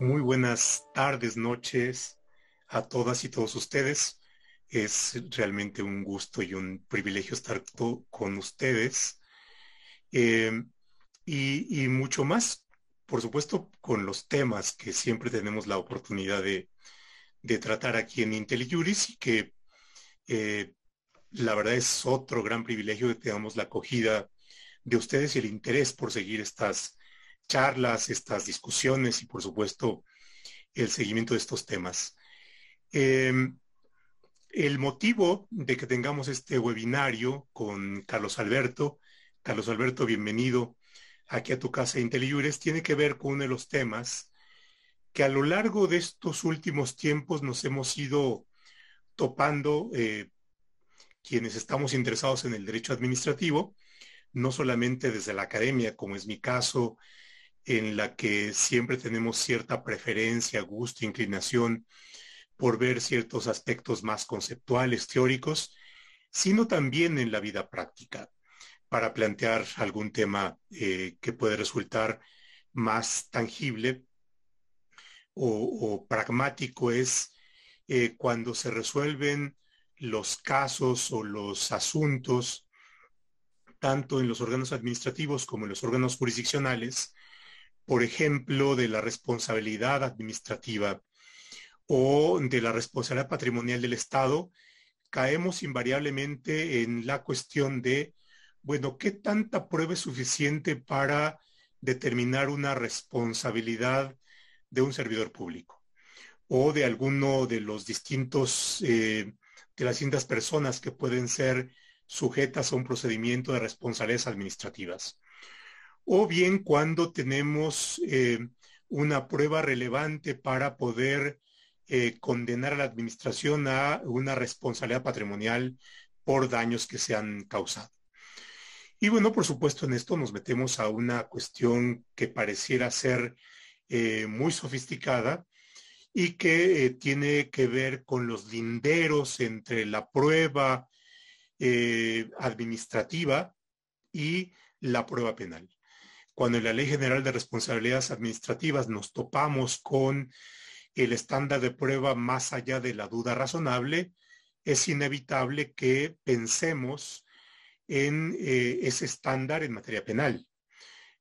Muy buenas tardes, noches a todas y todos ustedes. Es realmente un gusto y un privilegio estar con ustedes. Y, y, mucho más, por supuesto, con los temas que siempre tenemos la oportunidad de, de tratar aquí en IntelliJuris y que eh, la verdad es otro gran privilegio que tengamos la acogida de ustedes y el interés por seguir estas charlas, estas discusiones y por supuesto el seguimiento de estos temas. Eh, el motivo de que tengamos este webinario con Carlos Alberto, Carlos Alberto, bienvenido aquí a tu casa IntelliJures, tiene que ver con uno de los temas que a lo largo de estos últimos tiempos nos hemos ido topando eh, quienes estamos interesados en el derecho administrativo, no solamente desde la academia, como es mi caso, en la que siempre tenemos cierta preferencia, gusto, inclinación por ver ciertos aspectos más conceptuales, teóricos, sino también en la vida práctica, para plantear algún tema eh, que puede resultar más tangible o, pragmático. Es eh, cuando se resuelven los casos o los asuntos, tanto en los órganos administrativos como en los órganos jurisdiccionales, por ejemplo, de la responsabilidad administrativa o de la responsabilidad patrimonial del Estado, caemos invariablemente en la cuestión de, bueno, ¿qué tanta prueba es suficiente para determinar una responsabilidad de un servidor público o de alguno de los distintos, eh, de las distintas personas que pueden ser sujetas a un procedimiento de responsabilidades administrativas? O bien cuando tenemos eh, una prueba relevante para poder eh, condenar a la administración a una responsabilidad patrimonial por daños que se han causado. Y bueno, por supuesto, en esto nos metemos a una cuestión que pareciera ser eh, muy sofisticada y que tiene que ver con los linderos entre la prueba administrativa y la prueba penal cuando en la Ley General de Responsabilidades Administrativas nos topamos con el estándar de prueba más allá de la duda razonable, es inevitable que pensemos en eh, ese estándar en materia penal.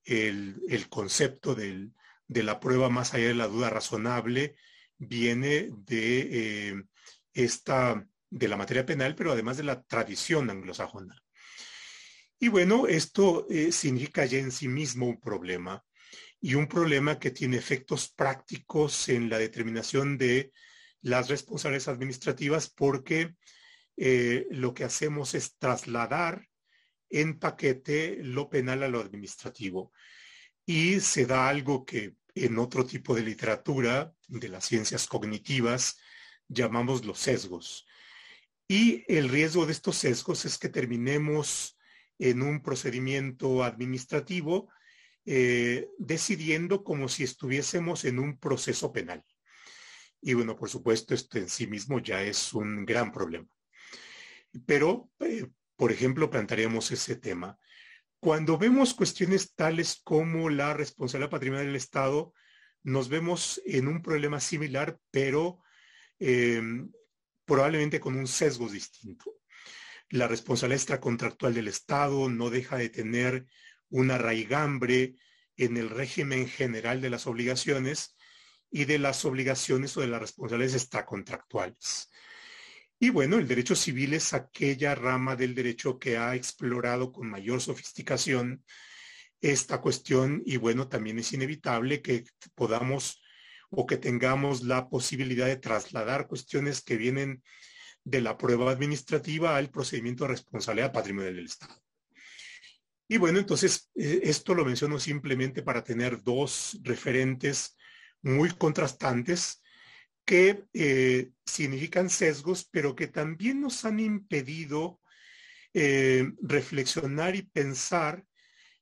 El, concepto de la prueba más allá de la duda razonable viene de eh, esta de la materia penal, pero además de la tradición anglosajona. Y bueno, esto eh, significa ya en sí mismo un problema y un problema que tiene efectos prácticos en la determinación de las responsabilidades administrativas porque eh, lo que hacemos es trasladar en paquete lo penal a lo administrativo. Y se da algo que en otro tipo de literatura, de las ciencias cognitivas, llamamos los sesgos. Y el riesgo de estos sesgos es que terminemos en un procedimiento administrativo, eh, decidiendo como si estuviésemos en un proceso penal. Y bueno, por supuesto, esto en sí mismo ya es un gran problema. Pero, eh, por ejemplo, plantearíamos ese tema. Cuando vemos cuestiones tales como la responsabilidad patrimonial del Estado, nos vemos en un problema similar, pero eh, probablemente con un sesgo distinto la responsabilidad extracontractual del Estado no deja de tener una raigambre en el régimen general de las obligaciones y de las obligaciones o de las responsabilidades extracontractuales. Y bueno, el derecho civil es aquella rama del derecho que ha explorado con mayor sofisticación esta cuestión y bueno, también es inevitable que podamos o que tengamos la posibilidad de trasladar cuestiones que vienen de la prueba administrativa al procedimiento de responsabilidad patrimonial del Estado. Y bueno, entonces eh, esto lo menciono simplemente para tener dos referentes muy contrastantes que eh, significan sesgos, pero que también nos han impedido eh, reflexionar y pensar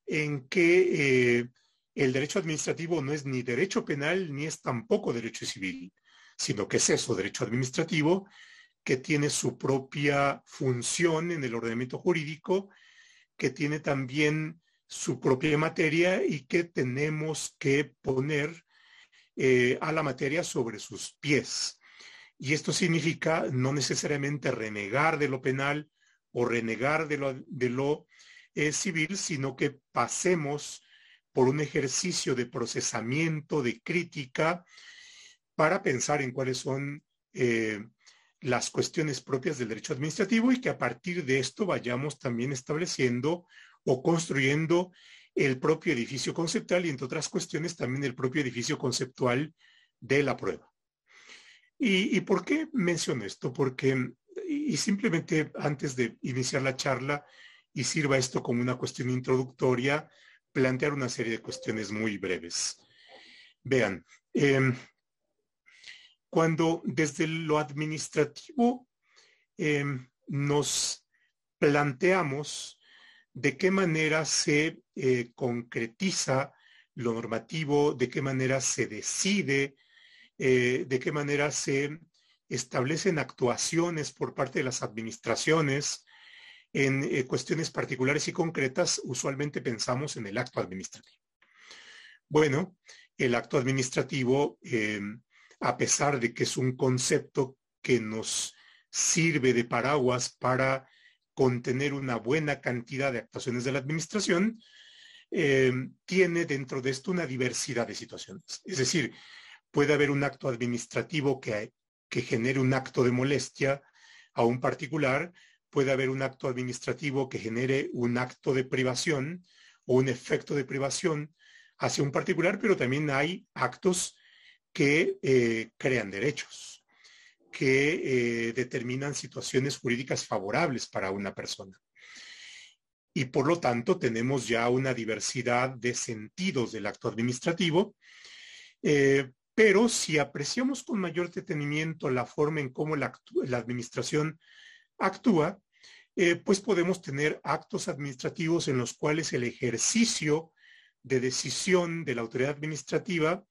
en que el derecho administrativo no es ni derecho penal ni es tampoco derecho civil, sino que es eso, derecho administrativo, que tiene su propia función en el ordenamiento jurídico, que tiene también su propia materia y que tenemos que poner eh, a la materia sobre sus pies. Y esto significa no necesariamente renegar de lo penal o renegar de lo, de lo eh, civil, sino que pasemos por un ejercicio de procesamiento, de crítica, para pensar en cuáles son eh, las cuestiones propias del derecho administrativo y que a partir de esto vayamos también estableciendo o construyendo el propio edificio conceptual y entre otras cuestiones también el propio edificio conceptual de la prueba. ¿Y, por qué menciono esto? Porque, y simplemente antes de iniciar la charla, y sirva esto como una cuestión introductoria, plantear una serie de cuestiones muy breves. Vean, em, cuando desde lo administrativo em, nos planteamos de qué manera se eh, concretiza lo normativo, de qué manera se decide, eh, de qué manera se establecen actuaciones por parte de las administraciones en eh, cuestiones particulares y concretas, usualmente pensamos en el acto administrativo. Bueno, el acto administrativo, a pesar de que es un concepto que nos sirve de paraguas para contener una buena cantidad de actuaciones de la administración, eh, tiene dentro de esto una diversidad de situaciones. Es decir, puede haber un acto administrativo que, que genere un acto de molestia a un particular, puede haber un acto administrativo que genere un acto de privación o un efecto de privación hacia un particular, pero también hay actos que eh, crean derechos que eh, determinan situaciones jurídicas favorables para una persona. Y por lo tanto tenemos ya una diversidad de sentidos del acto administrativo, eh, pero si apreciamos con mayor detenimiento la forma en cómo la, administración actúa, pues podemos tener actos administrativos en los cuales el ejercicio de decisión de la autoridad administrativa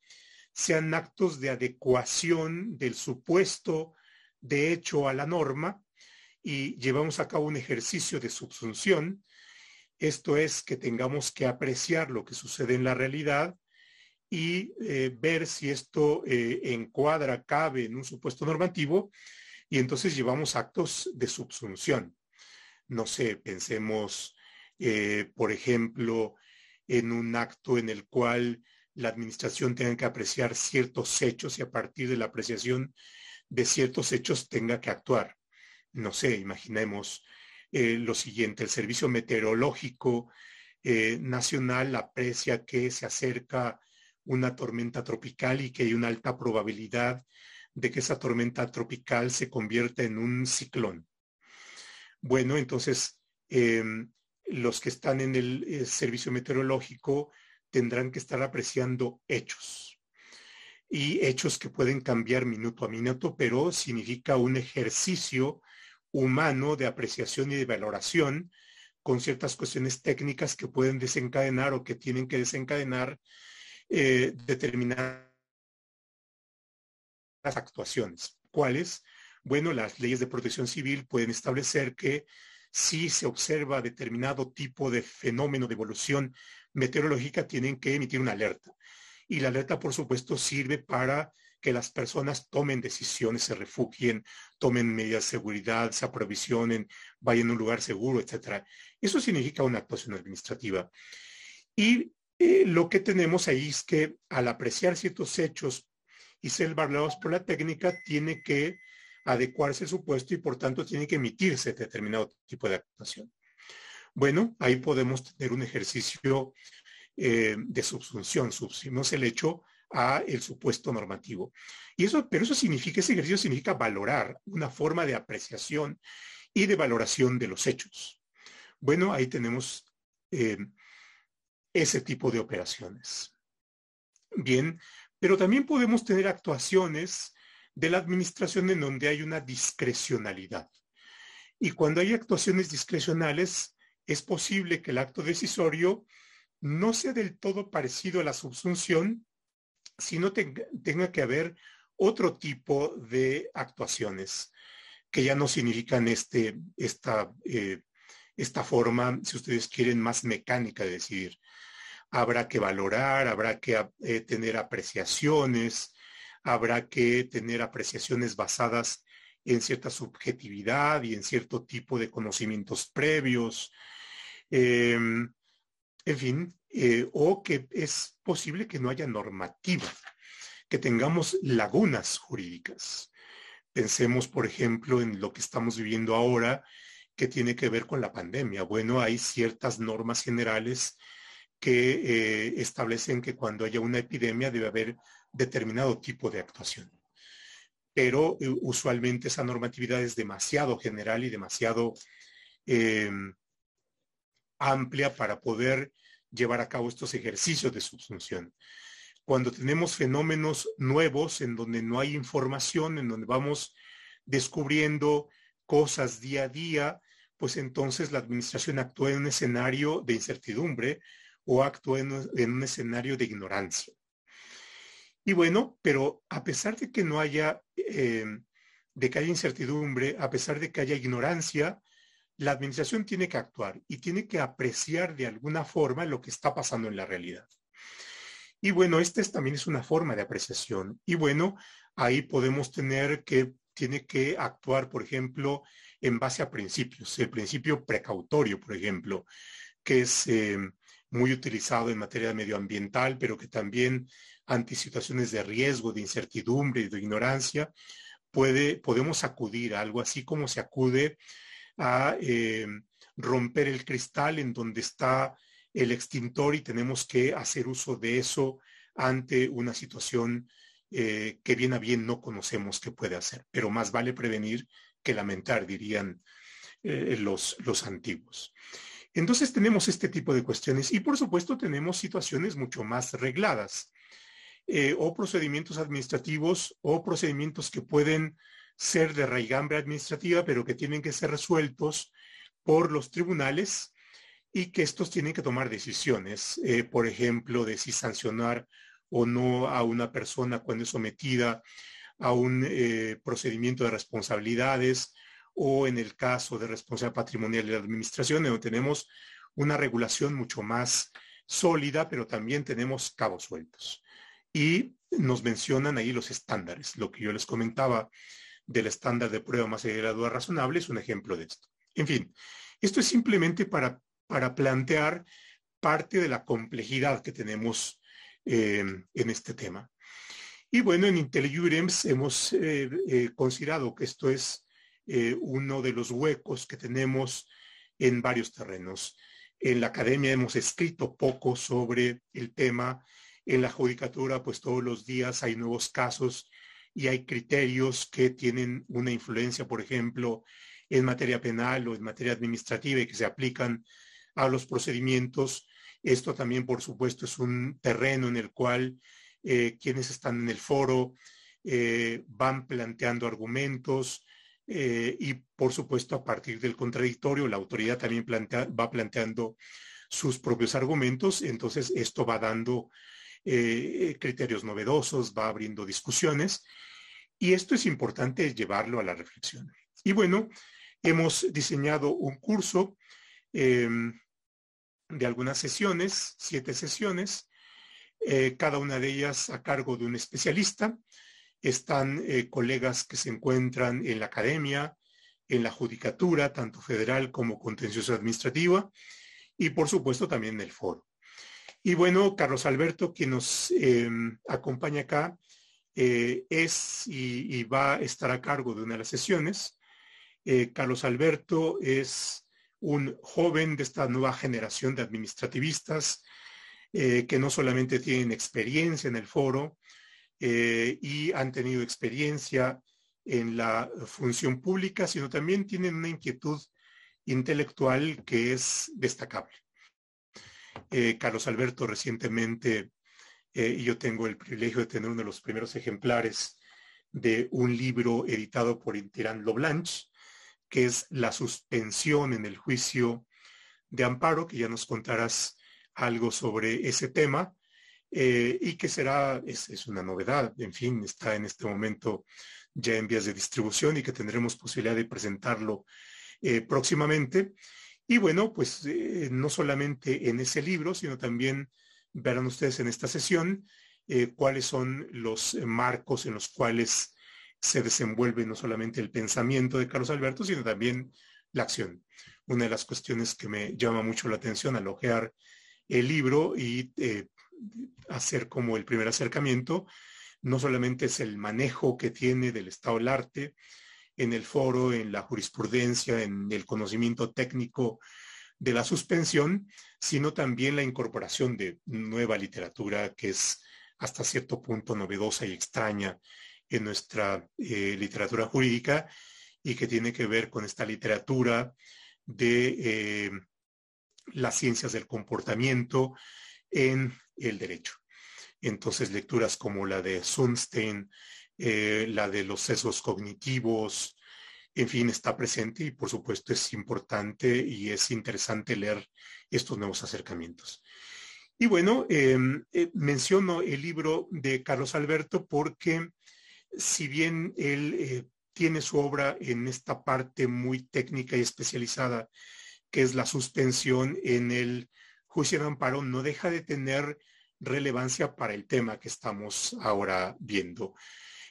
sean actos de adecuación del supuesto de hecho a la norma y llevamos a cabo un ejercicio de subsunción. Esto es que tengamos que apreciar lo que sucede en la realidad y eh, ver si esto eh, encuadra, cabe en un supuesto normativo y entonces llevamos actos de subsunción. No sé, pensemos, eh, por ejemplo, en un acto en el cual la administración tenga que apreciar ciertos hechos y a partir de la apreciación de ciertos hechos tenga que actuar. No sé, imaginemos eh, lo siguiente, el Servicio Meteorológico eh, Nacional aprecia que se acerca una tormenta tropical y que hay una alta probabilidad de que esa tormenta tropical se convierta en un ciclón. Bueno, entonces em, los que están en el eh, servicio meteorológico tendrán que estar apreciando hechos. Y hechos que pueden cambiar minuto a minuto, pero significa un ejercicio humano de apreciación y de valoración con ciertas cuestiones técnicas que pueden desencadenar o que tienen que desencadenar eh, determinadas actuaciones. ¿Cuáles? Bueno, las leyes de protección civil pueden establecer que si se observa determinado tipo de fenómeno de evolución meteorológica, tienen que emitir una alerta. Y la alerta, por supuesto, sirve para que las personas tomen decisiones, se refugien, tomen medidas de seguridad, se aprovisionen, vayan a un lugar seguro, etc. Eso significa una actuación administrativa. Y eh, lo que tenemos ahí es que al apreciar ciertos hechos y ser valorados por la técnica, tiene que adecuarse su puesto y por tanto tiene que emitirse determinado tipo de actuación. Bueno, ahí podemos tener un ejercicio eh, de subsunción, subsunción el hecho a el supuesto normativo. Y eso, pero eso significa, ese ejercicio significa valorar una forma de apreciación y de valoración de los hechos. Bueno, ahí tenemos eh, ese tipo de operaciones. Bien, pero también podemos tener actuaciones de la administración en donde hay una discrecionalidad. Y cuando hay actuaciones discrecionales, es posible que el acto decisorio no sea del todo parecido a la subsunción, sino tenga, que haber otro tipo de actuaciones que ya no significan este, esta, eh, esta forma, si ustedes quieren, más mecánica de decidir. habrá que valorar, habrá que eh, tener apreciaciones, habrá que tener apreciaciones basadas en cierta subjetividad y en cierto tipo de conocimientos previos. Em, en fin, eh, o que es posible que no haya normativa, que tengamos lagunas jurídicas. Pensemos, por ejemplo, en lo que estamos viviendo ahora, que tiene que ver con la pandemia. Bueno, hay ciertas normas generales que eh, establecen que cuando haya una epidemia debe haber determinado tipo de actuación. Pero eh, usualmente esa normatividad es demasiado general y demasiado em, amplia para poder llevar a cabo estos ejercicios de subsunción. Cuando tenemos fenómenos nuevos en donde no hay información, en donde vamos descubriendo cosas día a día, pues entonces la administración actúa en un escenario de incertidumbre o actúa en, un escenario de ignorancia. Y bueno, pero a pesar de que no haya, eh, de que haya incertidumbre, a pesar de que haya ignorancia, la administración tiene que actuar y tiene que apreciar de alguna forma lo que está pasando en la realidad. Y bueno, esta es, también es una forma de apreciación. Y bueno, ahí podemos tener que tiene que actuar, por ejemplo, en base a principios. El principio precautorio, por ejemplo, que es eh, muy utilizado en materia medioambiental, pero que también ante situaciones de riesgo, de incertidumbre y de ignorancia, puede, podemos acudir a algo así como se acude a eh, romper el cristal en donde está el extintor y tenemos que hacer uso de eso ante una situación eh, que bien a bien no conocemos qué puede hacer. Pero más vale prevenir que lamentar, dirían eh, los, los antiguos. Entonces tenemos este tipo de cuestiones y por supuesto tenemos situaciones mucho más regladas o procedimientos administrativos o procedimientos que pueden ser de raigambre administrativa, pero que tienen que ser resueltos por los tribunales y que estos tienen que tomar decisiones, eh, por ejemplo, de si sancionar o no a una persona cuando es sometida a un eh, procedimiento de responsabilidades o en el caso de responsabilidad patrimonial de la administración, donde tenemos una regulación mucho más sólida, pero también tenemos cabos sueltos. Y nos mencionan ahí los estándares, lo que yo les comentaba del estándar de prueba más allá razonable es un ejemplo de esto. En fin, esto es simplemente para, para plantear parte de la complejidad que tenemos eh, en este tema. Y bueno, en IntelliJurems hemos eh, eh, considerado que esto es uno de los huecos que tenemos en varios terrenos. En la academia hemos escrito poco sobre el tema. En la judicatura, pues todos los días hay nuevos casos y hay criterios que tienen una influencia, por ejemplo, en materia penal o en materia administrativa y que se aplican a los procedimientos. Esto también, por supuesto, es un terreno en el cual eh, quienes están en el foro eh, van planteando argumentos eh, y, por supuesto, a partir del contradictorio, la autoridad también va planteando sus propios argumentos. Entonces, esto va dando eh, criterios novedosos, va abriendo discusiones y esto es importante llevarlo a la reflexión. Y bueno, hemos diseñado un curso em, de algunas sesiones, siete sesiones, eh, cada una de ellas a cargo de un especialista. Están eh, colegas que se encuentran en la academia, en la judicatura, tanto federal como contencioso administrativa, y por supuesto también en el foro. Y bueno, Carlos Alberto, quien nos em, acompaña acá, eh, es y, va a estar a cargo de una de las sesiones. Eh, Carlos Alberto es un joven de esta nueva generación de administrativistas eh, que no solamente tienen experiencia en el foro y han tenido experiencia en la función pública, sino también tienen una inquietud intelectual que es destacable. Eh, Carlos Alberto recientemente, eh, y yo tengo el privilegio de tener uno de los primeros ejemplares de un libro editado por Tirán Loblanche, que es La suspensión en el juicio de amparo, que ya nos contarás algo sobre ese tema, eh, y que será, es, es, una novedad, en fin, está en este momento ya en vías de distribución y que tendremos posibilidad de presentarlo próximamente. Y bueno, pues eh, no solamente en ese libro, sino también verán ustedes en esta sesión eh, cuáles son los marcos en los cuales se desenvuelve no solamente el pensamiento de Carlos Alberto, sino también la acción. Una de las cuestiones que me llama mucho la atención al ojear el libro y eh, hacer como el primer acercamiento, no solamente es el manejo que tiene del estado del arte en el foro, en la jurisprudencia, en el conocimiento técnico de la suspensión, sino también la incorporación de nueva literatura que es hasta cierto punto novedosa y extraña en nuestra eh, literatura jurídica y que tiene que ver con esta literatura de eh, las ciencias del comportamiento en el derecho. Entonces, lecturas como la de Sunstein, eh, la de los sesgos cognitivos, en fin, está presente y por supuesto es importante y es interesante leer estos nuevos acercamientos. Y bueno, em, menciono el libro de Carlos Alberto porque si bien él eh, tiene su obra en esta parte muy técnica y especializada, que es la suspensión en el juicio de amparo, no deja de tener relevancia para el tema que estamos ahora viendo.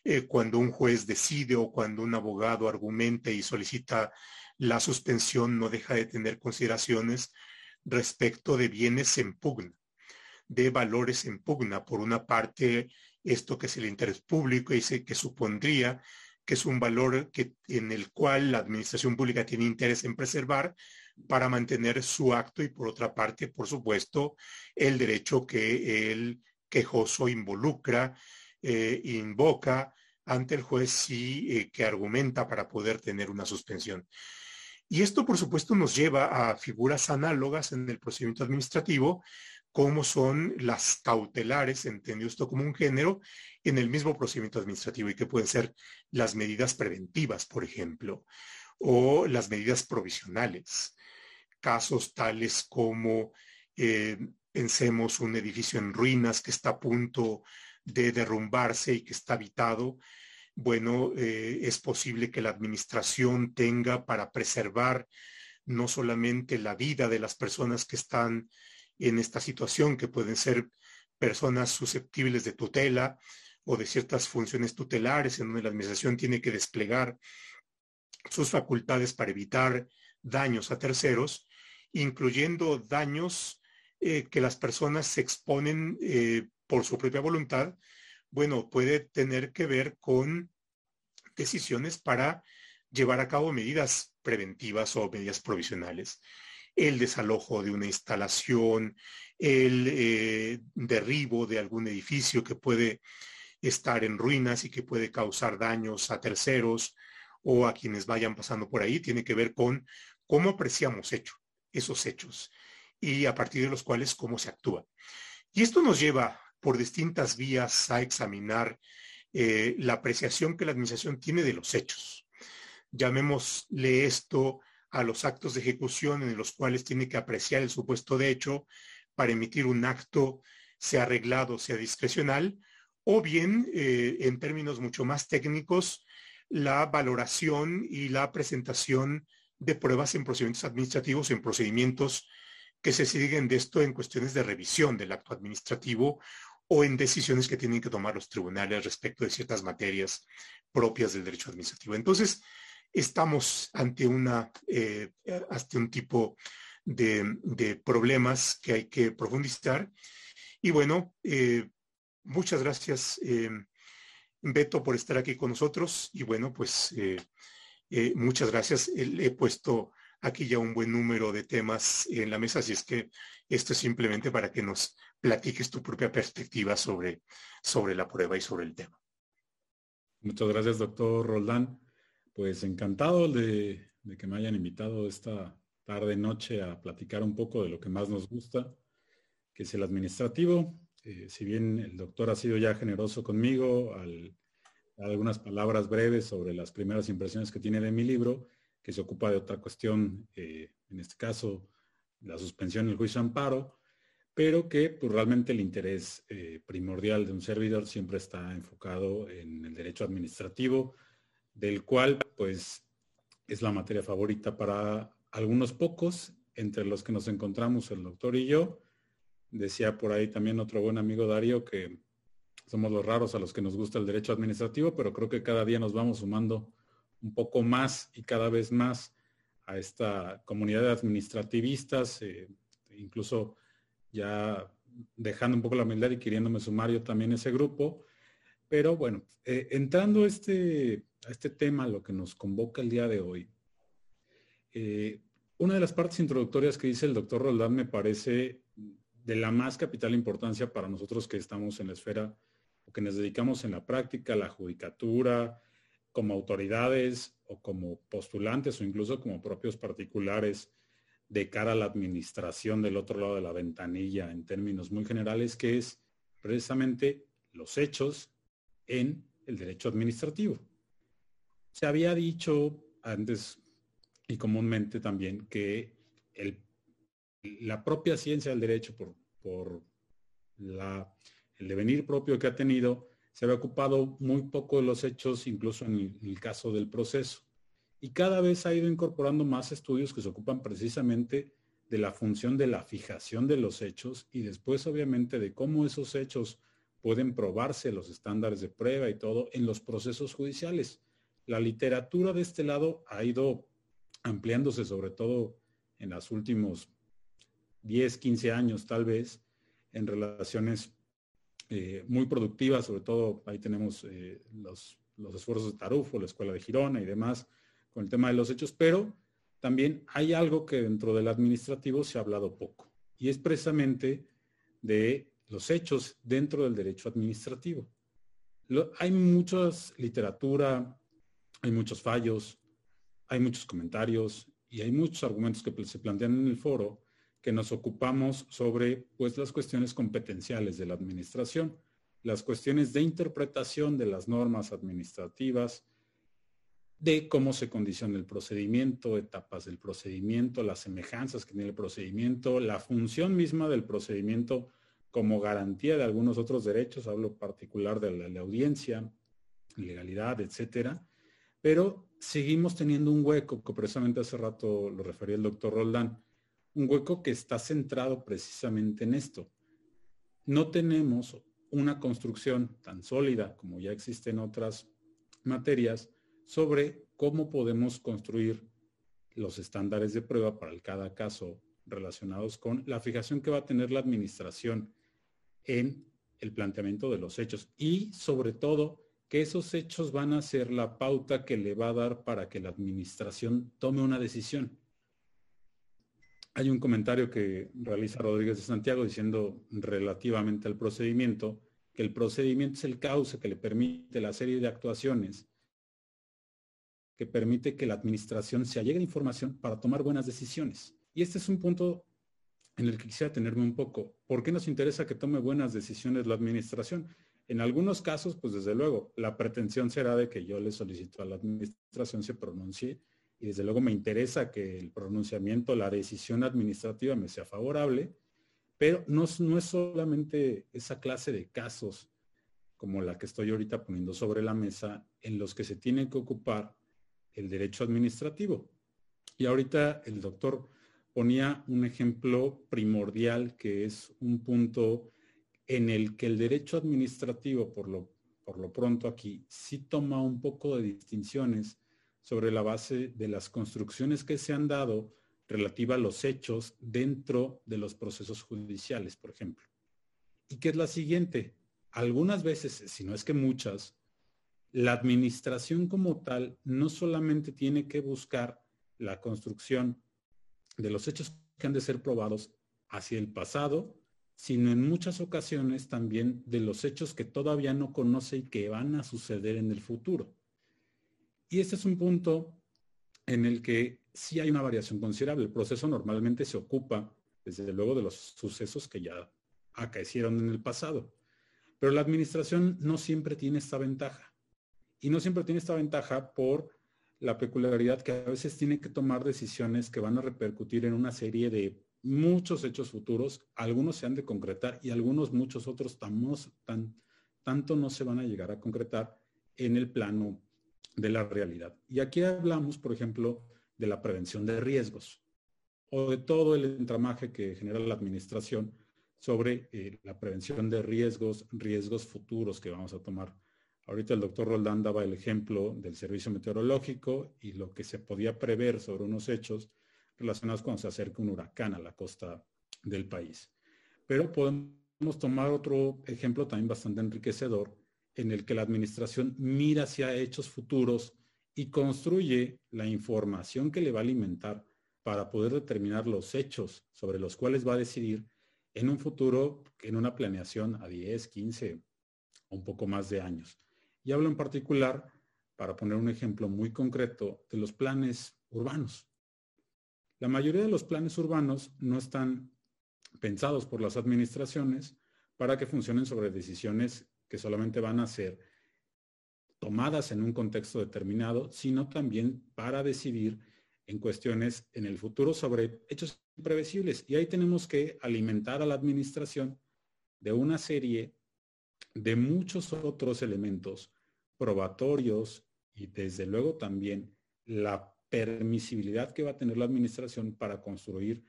Eh, cuando un juez decide o cuando un abogado argumenta y solicita la suspensión, no deja de tener consideraciones respecto de bienes en pugna, de valores en pugna. Por una parte, esto que es el interés público y que supondría que es un valor que, en el cual la administración pública tiene interés en preservar para mantener su acto y por otra parte, por supuesto, el derecho que el quejoso involucra, eh, invoca ante el juez y eh, que argumenta para poder tener una suspensión. Y esto, por supuesto, nos lleva a figuras análogas en el procedimiento administrativo cómo son las cautelares, entendido esto como un género, en el mismo procedimiento administrativo y que pueden ser las medidas preventivas, por ejemplo, o las medidas provisionales. Casos tales como eh, pensemos un edificio en ruinas que está a punto de derrumbarse y que está habitado. Bueno, eh, es posible que la administración tenga para preservar no solamente la vida de las personas que están en esta situación, que pueden ser personas susceptibles de tutela o de ciertas funciones tutelares en donde la administración tiene que desplegar sus facultades para evitar daños a terceros, incluyendo daños eh, que las personas se exponen eh, por su propia voluntad, bueno, puede tener que ver con decisiones para llevar a cabo medidas preventivas o medidas provisionales el desalojo de una instalación, el eh, derribo de algún edificio que puede estar en ruinas y que puede causar daños a terceros o a quienes vayan pasando por ahí, tiene que ver con cómo apreciamos hecho, esos hechos y a partir de los cuales cómo se actúa. Y esto nos lleva por distintas vías a examinar eh, la apreciación que la administración tiene de los hechos. Llamémosle esto a los actos de ejecución en los cuales tiene que apreciar el supuesto de hecho para emitir un acto, sea arreglado, sea discrecional, o bien, eh, en términos mucho más técnicos, la valoración y la presentación de pruebas en procedimientos administrativos, en procedimientos que se siguen de esto en cuestiones de revisión del acto administrativo o en decisiones que tienen que tomar los tribunales respecto de ciertas materias propias del derecho administrativo. Entonces, estamos ante, una, eh, ante un tipo de, problemas que hay que profundizar. Y bueno, eh, muchas gracias, eh, Beto, por estar aquí con nosotros. Y bueno, pues muchas gracias. He puesto aquí ya un buen número de temas en la mesa, así es que esto es simplemente para que nos platiques tu propia perspectiva sobre, sobre la prueba y sobre el tema. Muchas gracias, doctor Roldán. Pues encantado de, que me hayan invitado esta tarde noche a platicar un poco de lo que más nos gusta, que es el administrativo. Eh, si bien el doctor ha sido ya generoso conmigo al algunas palabras breves sobre las primeras impresiones que tiene de mi libro, que se ocupa de otra cuestión, eh, en este caso la suspensión del juicio amparo, pero que pues, realmente el interés eh, primordial de un servidor siempre está enfocado en el derecho administrativo, del cual pues es la materia favorita para algunos pocos, entre los que nos encontramos el doctor y yo, Decía por ahí también otro buen amigo Darío que somos los raros a los que nos gusta el derecho administrativo, pero creo que cada día nos vamos sumando un poco más y cada vez más a esta comunidad de administrativistas, eh, incluso ya dejando un poco la humildad y queriéndome sumar yo también ese grupo. Pero bueno, eh, entrando a este, a este tema, lo que nos convoca el día de hoy, eh, una de las partes introductorias que dice el doctor Roldán me parece de la más capital importancia para nosotros que estamos en la esfera o que nos dedicamos en la práctica, la judicatura, como autoridades o como postulantes o incluso como propios particulares de cara a la administración del otro lado de la ventanilla en términos muy generales, que es precisamente los hechos en el derecho administrativo. Se había dicho antes y comúnmente también que el, la propia ciencia del derecho por, por la, el devenir propio que ha tenido se había ocupado muy poco de los hechos, incluso en el, caso del proceso. Y cada vez ha ido incorporando más estudios que se ocupan precisamente de la función de la fijación de los hechos y después obviamente de cómo esos hechos pueden probarse los estándares de prueba y todo en los procesos judiciales. La literatura de este lado ha ido ampliándose sobre todo en los últimos 10, 15 años tal vez en relaciones eh, muy productiva, sobre todo ahí tenemos eh, los, los, esfuerzos de Tarufo, la Escuela de Girona y demás, con el tema de los hechos, pero también hay algo que dentro del administrativo se ha hablado poco, y es precisamente de los hechos dentro del derecho administrativo. hay mucha literatura, hay muchos fallos, hay muchos comentarios y hay muchos argumentos que se plantean en el foro que nos ocupamos sobre pues, las cuestiones competenciales de la administración, las cuestiones de interpretación de las normas administrativas, de cómo se condiciona el procedimiento, etapas del procedimiento, las semejanzas que tiene el procedimiento, la función misma del procedimiento como garantía de algunos otros derechos, hablo particular de la, la audiencia, legalidad, etcétera, pero seguimos teniendo un hueco, que precisamente hace rato lo refería el doctor Roldán, un hueco que está centrado precisamente en esto. No tenemos una construcción tan sólida como ya existe en otras materias sobre cómo podemos construir los estándares de prueba para cada caso relacionados con la fijación que va a tener la administración en el planteamiento de los hechos y sobre todo que esos hechos van a ser la pauta que le va a dar para que la administración tome una decisión. Hay un comentario que realiza Rodríguez de Santiago diciendo relativamente al procedimiento, que el procedimiento es el cauce que le permite la serie de actuaciones que permite que la administración se allegue a información para tomar buenas decisiones. Y este es un punto en el que quisiera tenerme un poco. ¿Por qué nos interesa que tome buenas decisiones la administración? En algunos casos, pues desde luego, la pretensión será de que yo le solicito a la administración se pronuncie y desde luego me interesa que el pronunciamiento, la decisión administrativa me sea favorable, pero no, no es solamente esa clase de casos como la que estoy ahorita poniendo sobre la mesa en los que se tiene que ocupar el derecho administrativo. Y ahorita el doctor ponía un ejemplo primordial que es un punto en el que el derecho administrativo, por lo, por lo pronto aquí, sí toma un poco de distinciones sobre la base de las construcciones que se han dado relativa a los hechos dentro de los procesos judiciales, por ejemplo. Y que es la siguiente, algunas veces, si no es que muchas, la administración como tal no solamente tiene que buscar la construcción de los hechos que han de ser probados hacia el pasado, sino en muchas ocasiones también de los hechos que todavía no conoce y que van a suceder en el futuro. Y este es un punto en el que sí hay una variación considerable. El proceso normalmente se ocupa, desde luego, de los sucesos que ya acaecieron en el pasado. Pero la administración no siempre tiene esta ventaja. Y no siempre tiene esta ventaja por la peculiaridad que a veces tiene que tomar decisiones que van a repercutir en una serie de muchos hechos futuros. Algunos se han de concretar y algunos, muchos otros, tan, tanto no se van a llegar a concretar en el plano de la realidad. Y aquí hablamos, por ejemplo, de la prevención de riesgos o de todo el entramaje que genera la administración sobre eh, la prevención de riesgos, riesgos futuros que vamos a tomar. Ahorita el doctor Roldán daba el ejemplo del servicio meteorológico y lo que se podía prever sobre unos hechos relacionados cuando se acerca un huracán a la costa del país. Pero podemos tomar otro ejemplo también bastante enriquecedor en el que la administración mira hacia hechos futuros y construye la información que le va a alimentar para poder determinar los hechos sobre los cuales va a decidir en un futuro, en una planeación a 10, 15 o un poco más de años. Y hablo en particular, para poner un ejemplo muy concreto, de los planes urbanos. La mayoría de los planes urbanos no están pensados por las administraciones para que funcionen sobre decisiones que solamente van a ser tomadas en un contexto determinado, sino también para decidir en cuestiones en el futuro sobre hechos imprevisibles. Y ahí tenemos que alimentar a la administración de una serie de muchos otros elementos probatorios y desde luego también la permisibilidad que va a tener la administración para construir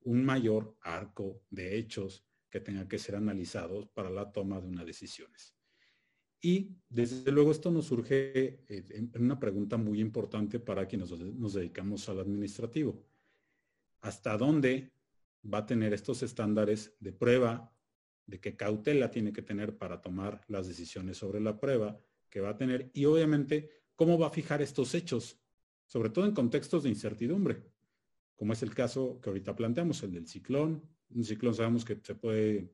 un mayor arco de hechos que tengan que ser analizados para la toma de unas decisiones. Y desde luego esto nos surge eh, en una pregunta muy importante para quienes nos dedicamos al administrativo. ¿Hasta dónde va a tener estos estándares de prueba, de qué cautela tiene que tener para tomar las decisiones sobre la prueba que va a tener? Y obviamente, ¿cómo va a fijar estos hechos? Sobre todo en contextos de incertidumbre, como es el caso que ahorita planteamos, el del ciclón, un ciclón sabemos que se puede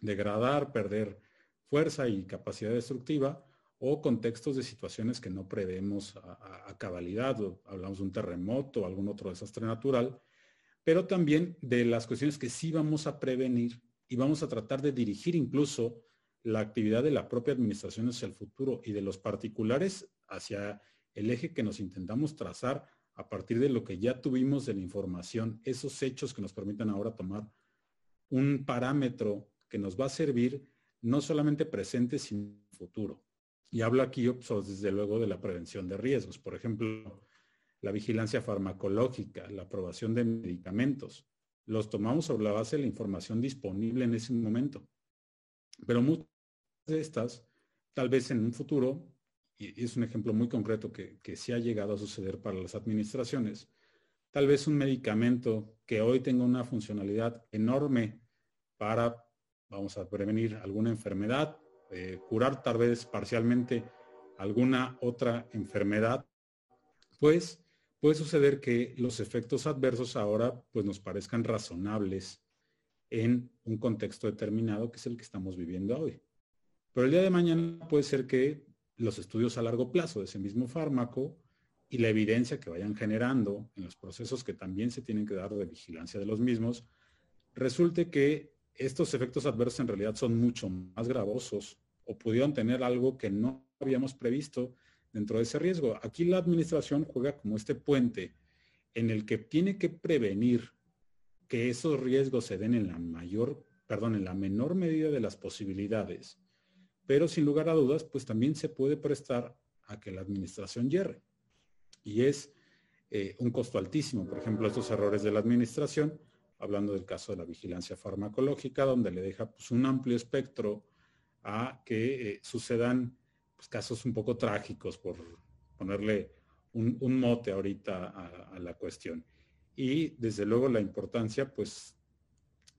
degradar, perder fuerza y capacidad destructiva, o contextos de situaciones que no prevemos a, cabalidad, hablamos de un terremoto o algún otro desastre natural, pero también de las cuestiones que sí vamos a prevenir y vamos a tratar de dirigir incluso la actividad de la propia administración hacia el futuro y de los particulares hacia el eje que nos intentamos trazar a partir de lo que ya tuvimos de la información, esos hechos que nos permitan ahora tomar un parámetro que nos va a servir no solamente presente, sino futuro. Y hablo aquí desde luego de la prevención de riesgos, por ejemplo, la vigilancia farmacológica, la aprobación de medicamentos. Los tomamos sobre la base de la información disponible en ese momento. Pero muchas de estas, tal vez en un futuro, y es un ejemplo muy concreto que, que sí ha llegado a suceder para las administraciones, tal vez un medicamento que hoy tenga una funcionalidad enorme para, vamos a prevenir alguna enfermedad, eh, curar tal vez parcialmente alguna otra enfermedad, pues puede suceder que los efectos adversos ahora pues nos parezcan razonables en un contexto determinado que es el que estamos viviendo hoy. Pero el día de mañana puede ser que los estudios a largo plazo de ese mismo fármaco y la evidencia que vayan generando en los procesos que también se tienen que dar de vigilancia de los mismos, resulte que estos efectos adversos en realidad son mucho más gravosos o pudieron tener algo que no habíamos previsto dentro de ese riesgo. Aquí la administración juega como este puente en el que tiene que prevenir que esos riesgos se den en la mayor, perdón, en la menor medida de las posibilidades. Pero sin lugar a dudas, pues también se puede prestar a que la administración hierre y es eh, un costo altísimo. Por ejemplo, estos errores de la administración, hablando del caso de la vigilancia farmacológica, donde le deja pues, un amplio espectro a que eh, sucedan pues, casos un poco trágicos, por ponerle un, mote ahorita a, la cuestión. Y desde luego la importancia, pues,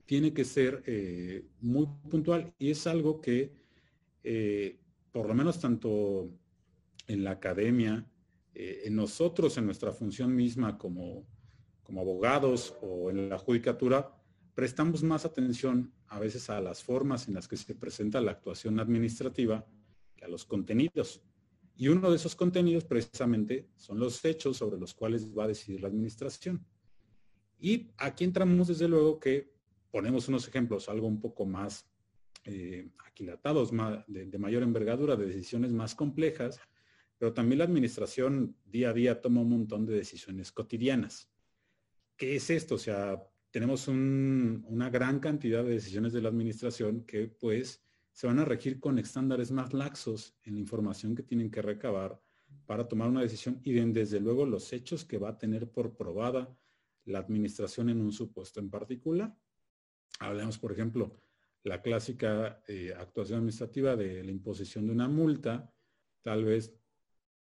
tiene que ser eh, muy puntual y es algo que, por lo menos tanto en la academia, eh, en nosotros, en nuestra función misma como, como abogados o en la judicatura, prestamos más atención a veces a las formas en las que se presenta la actuación administrativa que a los contenidos. Y uno de esos contenidos precisamente son los hechos sobre los cuales va a decidir la administración. Y aquí entramos desde luego que ponemos unos ejemplos, algo un poco más eh, aquilatados, de, mayor envergadura, de decisiones más complejas, pero también la administración día a día toma un montón de decisiones cotidianas. ¿Qué es esto? O sea, tenemos una gran cantidad de decisiones de la administración que pues se van a regir con estándares más laxos en la información que tienen que recabar para tomar una decisión y desde luego los hechos que va a tener por probada la administración en un supuesto en particular. Hablemos, por ejemplo, la clásica eh, actuación administrativa de la imposición de una multa, tal vez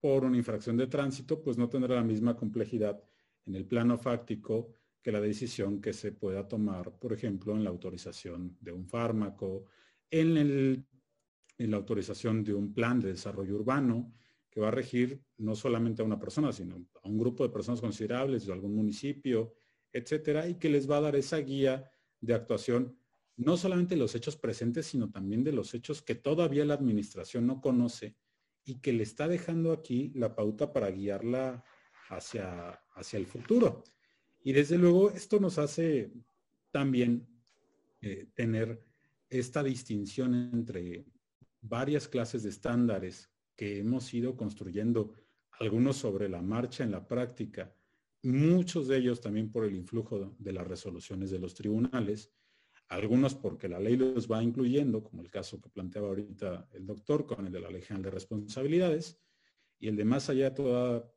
por una infracción de tránsito, pues no tendrá la misma complejidad en el plano fáctico que la decisión que se pueda tomar, por ejemplo, en la autorización de un fármaco, en, en la autorización de un plan de desarrollo urbano, que va a regir no solamente a una persona, sino a un grupo de personas considerables de algún municipio, etcétera, y que les va a dar esa guía de actuación, no solamente de los hechos presentes, sino también de los hechos que todavía la administración no conoce y que le está dejando aquí la pauta para guiarla hacia, hacia el futuro. Y desde luego esto nos hace también eh, tener esta distinción entre varias clases de estándares que hemos ido construyendo, algunos sobre la marcha en la práctica, muchos de ellos también por el influjo de las resoluciones de los tribunales, algunos porque la ley los va incluyendo, como el caso que planteaba ahorita el doctor con el de la Ley General de Responsabilidades, y el de más allá de toda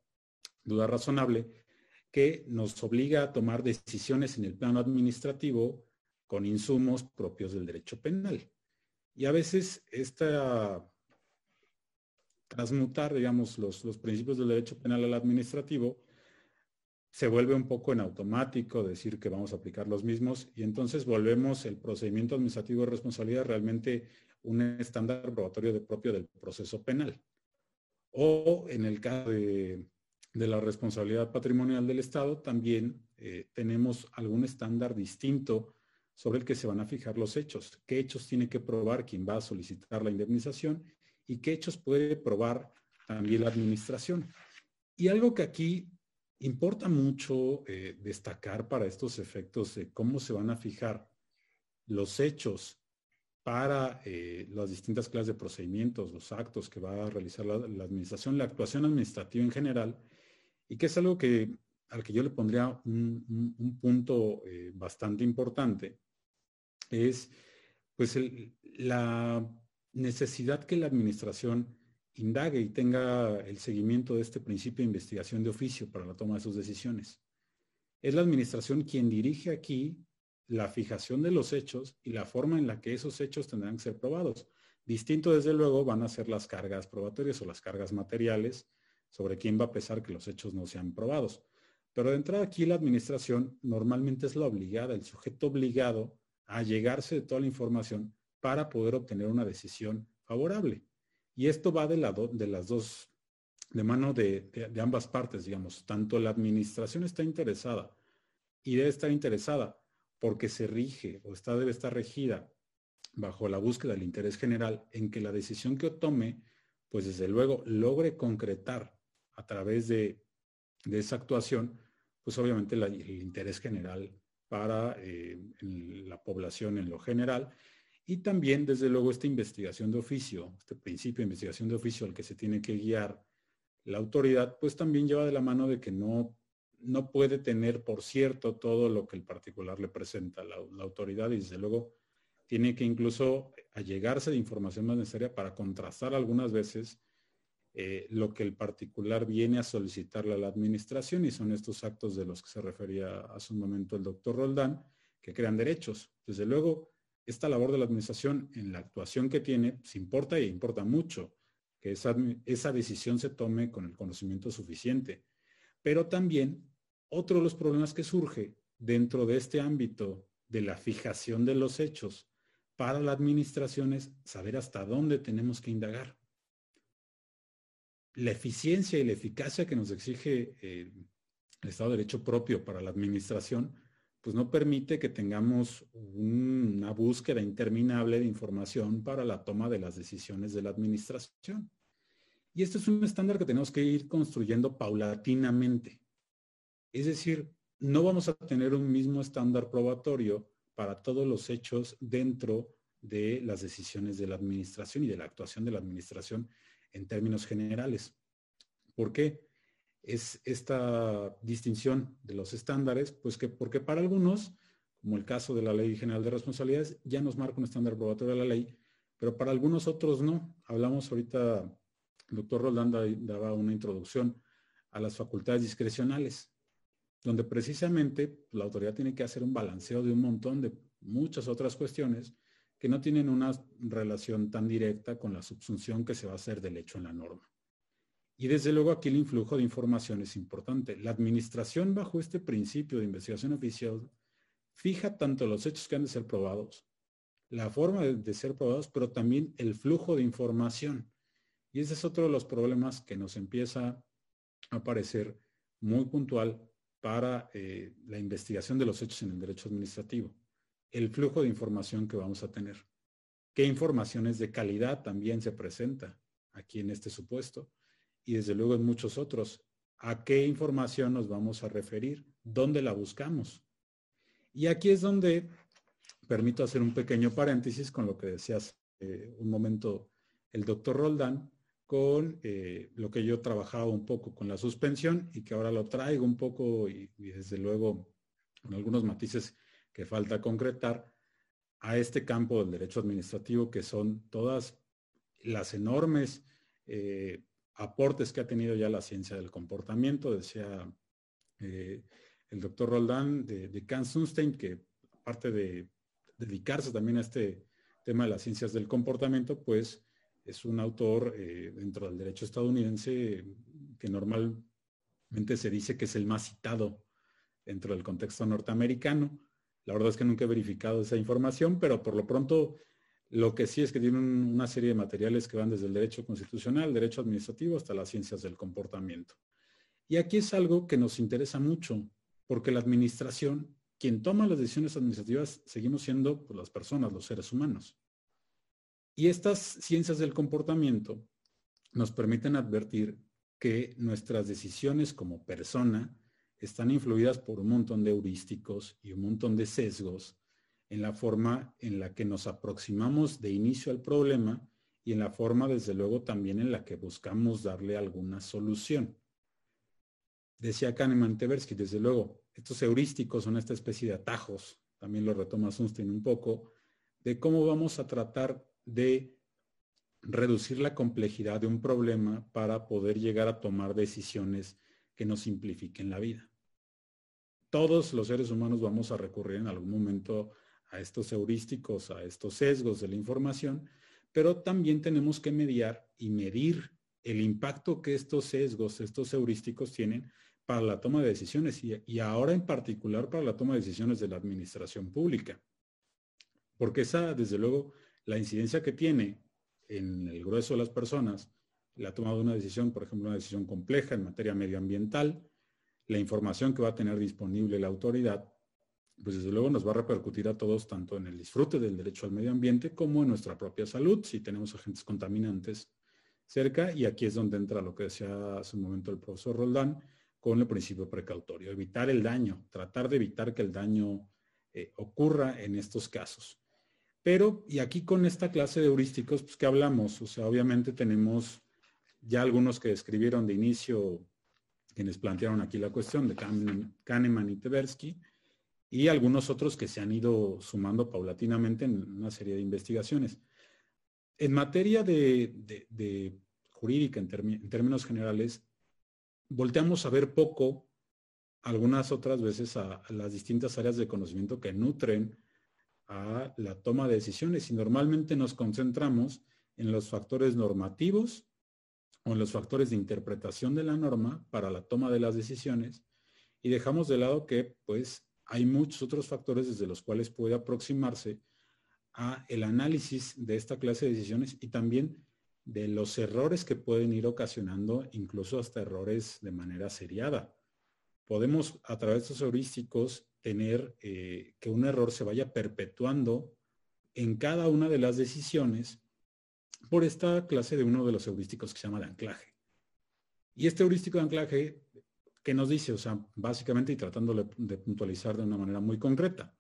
duda razonable, que nos obliga a tomar decisiones en el plano administrativo con insumos propios del derecho penal. Y a veces esta transmutar, digamos, los, los principios del derecho penal al administrativo se vuelve un poco en automático decir que vamos a aplicar los mismos y entonces volvemos el procedimiento administrativo de responsabilidad realmente un estándar probatorio de propio del proceso penal. O en el caso de, la responsabilidad patrimonial del Estado, también eh, tenemos algún estándar distinto sobre el que se van a fijar los hechos. ¿Qué hechos tiene que probar quien va a solicitar la indemnización y qué hechos puede probar también la administración? Y algo que aquí Importa mucho eh, destacar para estos efectos de cómo se van a fijar los hechos para eh, las distintas clases de procedimientos, los actos que va a realizar la, administración, la actuación administrativa en general, y que es algo que, al que yo le pondría un, punto eh, bastante importante, es pues la necesidad que la administración indague y tenga el seguimiento de este principio de investigación de oficio para la toma de sus decisiones. Es la administración quien dirige aquí la fijación de los hechos y la forma en la que esos hechos tendrán que ser probados. Distinto, desde luego, van a ser las cargas probatorias o las cargas materiales sobre quién va a pesar que los hechos no sean probados. Pero de entrada aquí la administración normalmente es la obligada, el sujeto obligado a llegarse de toda la información para poder obtener una decisión favorable. Y esto va de, de las dos, de mano de, ambas partes, digamos. Tanto la administración está interesada y debe estar interesada porque se rige o debe estar regida bajo la búsqueda del interés general en que la decisión que tome, pues desde luego logre concretar a través de, esa actuación, pues obviamente el interés general para eh, la población en lo general y también, desde luego, esta investigación de oficio, este principio de investigación de oficio al que se tiene que guiar la autoridad, pues también lleva de la mano de que no, no puede tener por cierto todo lo que el particular le presenta la, la autoridad y desde luego tiene que incluso allegarse de información más necesaria para contrastar algunas veces eh, lo que el particular viene a solicitarle a la administración y son estos actos de los que se refería hace un momento el doctor Roldán, que crean derechos. Desde luego, esta labor de la administración en la actuación que tiene, se pues, importa y importa mucho que esa, esa decisión se tome con el conocimiento suficiente. Pero también otro de los problemas que surge dentro de este ámbito de la fijación de los hechos para la administración es saber hasta dónde tenemos que indagar. La eficiencia y la eficacia que nos exige eh, el Estado de Derecho propio para la administración pues no permite que tengamos una búsqueda interminable de información para la toma de las decisiones de la administración. Y este es un estándar que tenemos que ir construyendo paulatinamente. Es decir, no vamos a tener un mismo estándar probatorio para todos los hechos dentro de las decisiones de la administración y de la actuación de la administración en términos generales. ¿Por qué? Es esta distinción de los estándares, pues que porque para algunos, como el caso de la Ley General de Responsabilidades, ya nos marca un estándar probatorio de la ley, pero para algunos otros no. Hablamos ahorita, el doctor Rolanda daba una introducción a las facultades discrecionales, donde precisamente la autoridad tiene que hacer un balanceo de un montón de muchas otras cuestiones que no tienen una relación tan directa con la subsunción que se va a hacer del hecho en la norma. Y desde luego aquí el influjo de información es importante. La administración bajo este principio de investigación oficial fija tanto los hechos que han de ser probados, la forma de, ser probados, pero también el flujo de información. Y ese es otro de los problemas que nos empieza a aparecer muy puntual para eh, la investigación de los hechos en el derecho administrativo. El flujo de información que vamos a tener. ¿Qué informaciones de calidad también se presenta aquí en este supuesto? Y desde luego en muchos otros. ¿A qué información nos vamos a referir? ¿Dónde la buscamos? Y aquí es donde permito hacer un pequeño paréntesis con lo que decías eh, un momento el doctor Roldán, con eh, lo que yo trabajaba un poco con la suspensión y que ahora lo traigo un poco y, desde luego con algunos matices que falta concretar a este campo del derecho administrativo que son todas las enormes eh, aportes que ha tenido ya la ciencia del comportamiento, decía eh, el doctor Roldán de, de que aparte de dedicarse también a este tema de las ciencias del comportamiento, pues es un autor eh, dentro del derecho estadounidense que normalmente se dice que es el más citado dentro del contexto norteamericano. La verdad es que nunca he verificado esa información, pero por lo pronto lo que sí es que tiene una serie de materiales que van desde el derecho constitucional, derecho administrativo, hasta las ciencias del comportamiento. Y aquí es algo que nos interesa mucho, porque la administración, quien toma las decisiones administrativas, seguimos siendo pues, las personas, los seres humanos. Y estas ciencias del comportamiento nos permiten advertir que nuestras decisiones como persona están influidas por un montón de heurísticos y un montón de sesgos en la forma en la que nos aproximamos de inicio al problema y en la forma, desde luego, también en la que buscamos darle alguna solución. Decía Kahneman Tversky, desde luego, estos heurísticos son esta especie de atajos, también lo retoma Sunstein un poco, de cómo vamos a tratar de reducir la complejidad de un problema para poder llegar a tomar decisiones que nos simplifiquen la vida. Todos los seres humanos vamos a recurrir en algún momento a estos heurísticos, a estos sesgos de la información, pero también tenemos que mediar y medir el impacto que estos sesgos, estos heurísticos tienen para la toma de decisiones y, ahora en particular para la toma de decisiones de la administración pública. Porque esa, desde luego, la incidencia que tiene en el grueso de las personas la toma de una decisión, por ejemplo, una decisión compleja en materia medioambiental, la información que va a tener disponible la autoridad, pues desde luego nos va a repercutir a todos tanto en el disfrute del derecho al medio ambiente como en nuestra propia salud, si tenemos agentes contaminantes cerca. Y aquí es donde entra lo que decía hace un momento el profesor Roldán con el principio precautorio, evitar el daño, tratar de evitar que el daño eh, ocurra en estos casos. Pero, y aquí con esta clase de heurísticos, pues, ¿qué hablamos? O sea, obviamente tenemos ya algunos que describieron de inicio, quienes plantearon aquí la cuestión de Kahneman y Tversky, y algunos otros que se han ido sumando paulatinamente en una serie de investigaciones. En materia de, jurídica, en, términos generales, volteamos a ver poco, algunas otras veces, a las distintas áreas de conocimiento que nutren a la toma de decisiones y normalmente nos concentramos en los factores normativos o en los factores de interpretación de la norma para la toma de las decisiones y dejamos de lado que pues hay muchos otros factores desde los cuales puede aproximarse a el análisis de esta clase de decisiones y también de los errores que pueden ir ocasionando, incluso hasta errores de manera seriada. Podemos a través de estos heurísticos tener eh, que un error se vaya perpetuando en cada una de las decisiones por esta clase de uno de los heurísticos que se llama de anclaje. Y este heurístico de anclaje, ¿qué nos dice? O sea, básicamente y tratando de puntualizar de una manera muy concreta.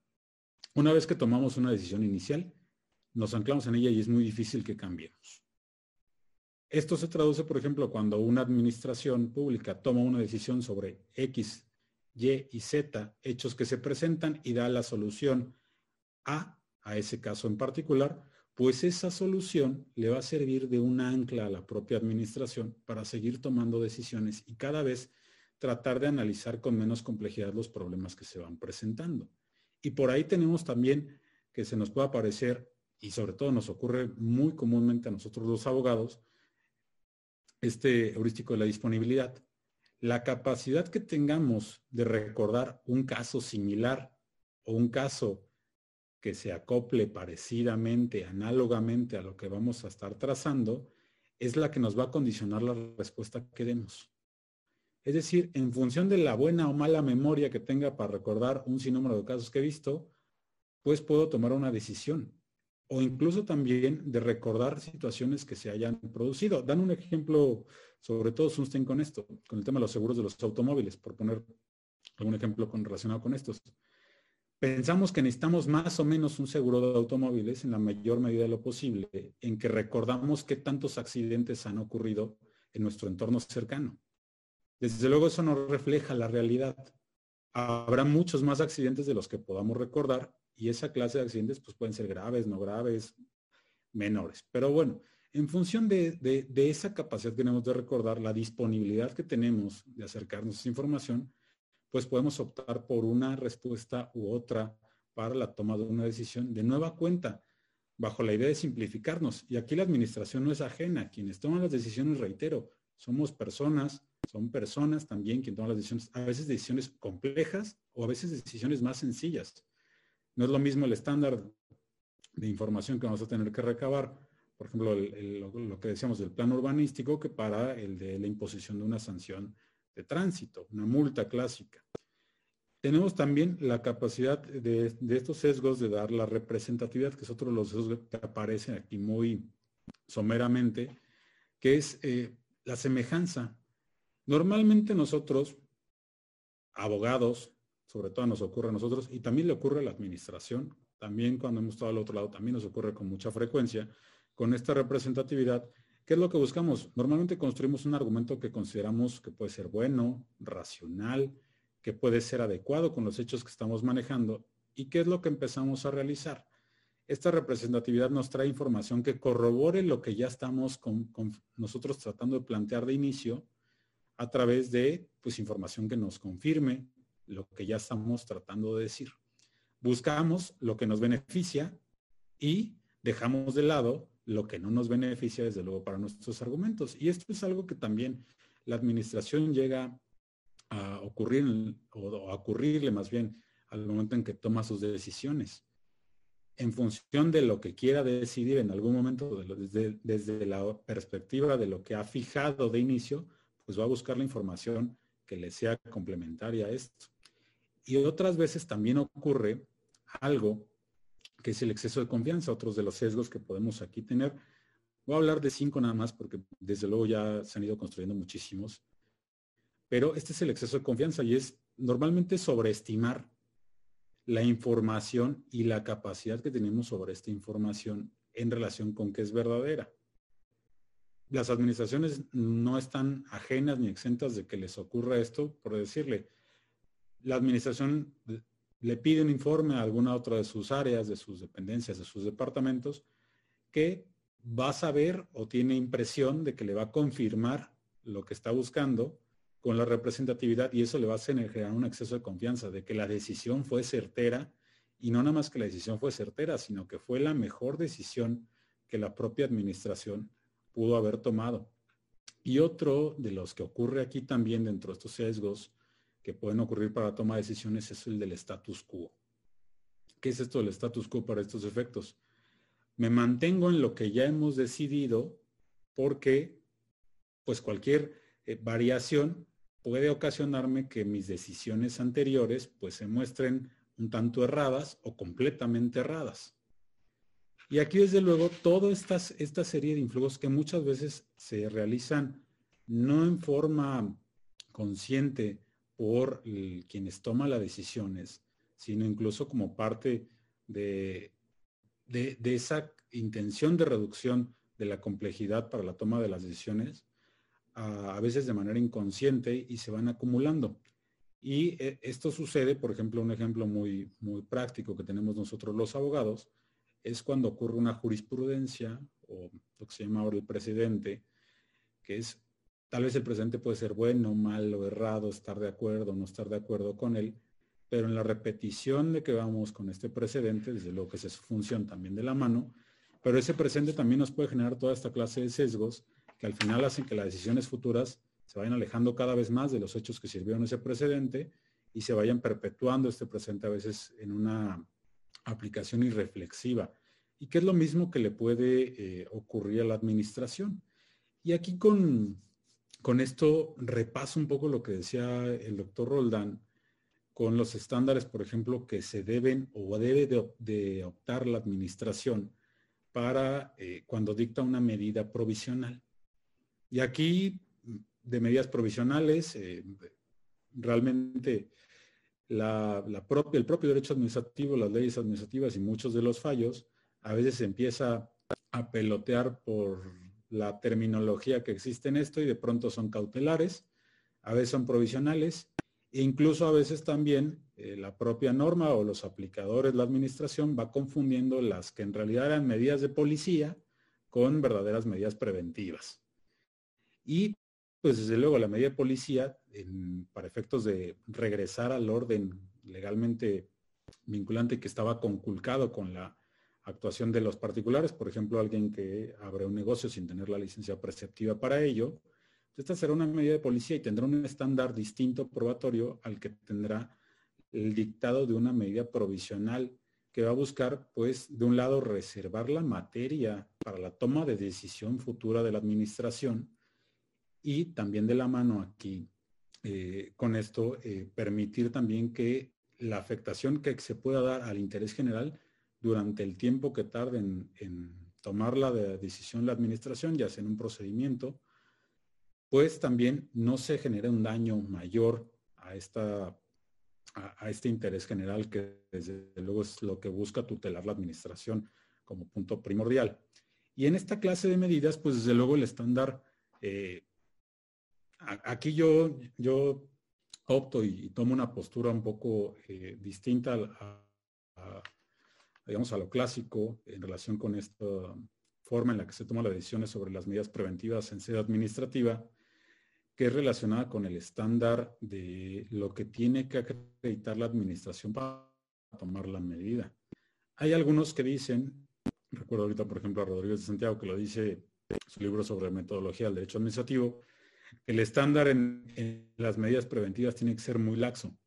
Una vez que tomamos una decisión inicial, nos anclamos en ella y es muy difícil que cambiemos. Esto se traduce, por ejemplo, cuando una administración pública toma una decisión sobre X y y Z hechos que se presentan y da la solución A a ese caso en particular, pues esa solución le va a servir de un ancla a la propia administración para seguir tomando decisiones y cada vez tratar de analizar con menos complejidad los problemas que se van presentando. Y por ahí tenemos también que se nos puede aparecer y sobre todo nos ocurre muy comúnmente a nosotros los abogados, este heurístico de la disponibilidad. La capacidad que tengamos de recordar un caso similar o un caso que se acople parecidamente, análogamente a lo que vamos a estar trazando, es la que nos va a condicionar la respuesta que demos. Es decir, en función de la buena o mala memoria que tenga para recordar un sinnúmero de casos que he visto, pues puedo tomar una decisión. O incluso también de recordar situaciones que se hayan producido. Dan un ejemplo, sobre todo Sunstein con esto, con el tema de los seguros de los automóviles, por poner algún ejemplo con, relacionado con estos. Pensamos que necesitamos más o menos un seguro de automóviles en la mayor medida de lo posible, en que recordamos qué tantos accidentes han ocurrido en nuestro entorno cercano. Desde luego eso no refleja la realidad. Habrá muchos más accidentes de los que podamos recordar y esa clase de accidentes pues pueden ser graves, no graves, menores. Pero bueno, en función de, esa capacidad que tenemos de recordar, la disponibilidad que tenemos de acercarnos a esa información, pues podemos optar por una respuesta u otra para la toma de una decisión de nueva cuenta, bajo la idea de simplificarnos. Y aquí la administración no es ajena. Quienes toman las decisiones, reitero, somos personas son personas también quien toman las decisiones, a veces decisiones complejas o a veces decisiones más sencillas. No es lo mismo el estándar de información que vamos a tener que recabar, por ejemplo, lo, que decíamos del plan urbanístico, que para el de la imposición de una sanción de tránsito, una multa clásica. Tenemos también la capacidad de, estos sesgos de dar la representatividad, que es otro de los sesgos que aparecen aquí muy someramente, que es eh, la semejanza Normalmente nosotros, abogados, sobre todo nos ocurre a nosotros, y también le ocurre a la administración, también cuando hemos estado al otro lado, también nos ocurre con mucha frecuencia, con esta representatividad, ¿qué es lo que buscamos? Normalmente construimos un argumento que consideramos que puede ser bueno, racional, que puede ser adecuado con los hechos que estamos manejando, y qué es lo que empezamos a realizar. Esta representatividad nos trae información que corrobore lo que ya estamos nosotros tratando de plantear de inicio a través de pues, información que nos confirme lo que ya estamos tratando de decir. Buscamos lo que nos beneficia y dejamos de lado lo que no nos beneficia, desde luego, para nuestros argumentos. Y esto es algo que también la administración llega a ocurrir, o a ocurrirle más bien, al momento en que toma sus decisiones. En función de lo que quiera decidir en algún momento, desde, desde la perspectiva de lo que ha fijado de inicio, pues va a buscar la información que le sea complementaria a esto. Y otras veces también ocurre algo que es el exceso de confianza, otros de los sesgos que podemos aquí tener. Voy a hablar de cinco nada más porque desde luego ya se han ido construyendo muchísimos. Pero este es el exceso de confianza y es normalmente sobreestimar la información y la capacidad que tenemos sobre esta información en relación con que es verdadera las administraciones no están ajenas ni exentas de que les ocurra esto, por decirle, la administración le pide un informe a alguna otra de sus áreas, de sus dependencias, de sus departamentos, que va a saber o tiene impresión de que le va a confirmar lo que está buscando con la representatividad y eso le va a generar un exceso de confianza de que la decisión fue certera y no nada más que la decisión fue certera, sino que fue la mejor decisión que la propia administración pudo haber tomado. Y otro de los que ocurre aquí también dentro de estos sesgos que pueden ocurrir para la toma de decisiones es el del status quo. ¿Qué es esto del status quo para estos efectos? Me mantengo en lo que ya hemos decidido porque pues cualquier eh, variación puede ocasionarme que mis decisiones anteriores pues se muestren un tanto erradas o completamente erradas. Y aquí, desde luego, toda esta, esta serie de influjos que muchas veces se realizan no en forma consciente por quienes toman las decisiones, sino incluso como parte de, de, esa intención de reducción de la complejidad para la toma de las decisiones, a, a veces de manera inconsciente y se van acumulando. Y eh, esto sucede, por ejemplo, un ejemplo muy, muy práctico que tenemos nosotros los abogados, es cuando ocurre una jurisprudencia o lo que se llama ahora el precedente, que es tal vez el presidente puede ser bueno, malo, errado, estar de acuerdo no estar de acuerdo con él, pero en la repetición de que vamos con este precedente, desde luego que es función también de la mano, pero ese presente también nos puede generar toda esta clase de sesgos que al final hacen que las decisiones futuras se vayan alejando cada vez más de los hechos que sirvieron ese precedente y se vayan perpetuando este presente a veces en una aplicación irreflexiva. Y que es lo mismo que le puede eh, ocurrir a la administración. Y aquí con, con esto repaso un poco lo que decía el doctor Roldán con los estándares, por ejemplo, que se deben o debe de optar la administración para eh, cuando dicta una medida provisional. Y aquí, de medidas provisionales, eh, realmente la, el propio derecho administrativo, las leyes administrativas y muchos de los fallos, a veces se empieza a pelotear por la terminología que existe en esto y de pronto son cautelares, a veces son provisionales e incluso a veces también eh, la propia norma o los aplicadores, la administración, va confundiendo las que en realidad eran medidas de policía con verdaderas medidas preventivas. Y pues desde luego la medida de policía, para efectos de regresar al orden legalmente vinculante que estaba conculcado con la actuación de los particulares, por ejemplo, alguien que abre un negocio sin tener la licencia preceptiva para ello, esta será una medida de policía y tendrá un estándar distinto probatorio al que tendrá el dictado de una medida provisional que va a buscar, pues, de un lado, reservar la materia para la toma de decisión futura de la administración y también de la mano aquí, eh, con esto, eh, permitir también que la afectación que se pueda dar al interés general durante el tiempo que tarde en, tomar la decisión la administración, ya sea en un procedimiento pues también no se genera un daño mayor a, esta, a, este interés general que desde luego es lo que busca tutelar la administración como punto primordial. Y en esta clase de medidas, pues desde luego el estándar, eh, aquí yo, yo opto y, tomo una postura un poco eh, distinta a, digamos, a lo clásico en relación con esta forma en la que se toman las decisiones sobre las medidas preventivas en sede administrativa, que es relacionada con el estándar de lo que tiene que acreditar la administración para tomar la medida. Hay algunos que dicen, recuerdo ahorita por ejemplo a Rodríguez de Santiago que lo dice su libro sobre metodología del derecho administrativo, el estándar en, las medidas preventivas tiene que ser muy laxo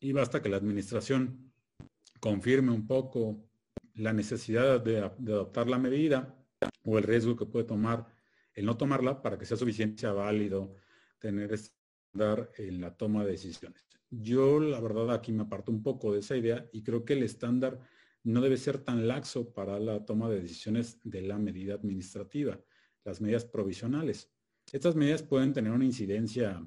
y basta que la administración confirme un poco la necesidad de, de adoptar la medida o el riesgo que puede tomar el no tomarla para que sea suficiente, sea válido, tener estándar en la toma de decisiones. Yo la verdad aquí me aparto un poco de esa idea y creo que el estándar no debe ser tan laxo para la toma de decisiones de la medida administrativa, las medidas provisionales. Estas medidas pueden tener una incidencia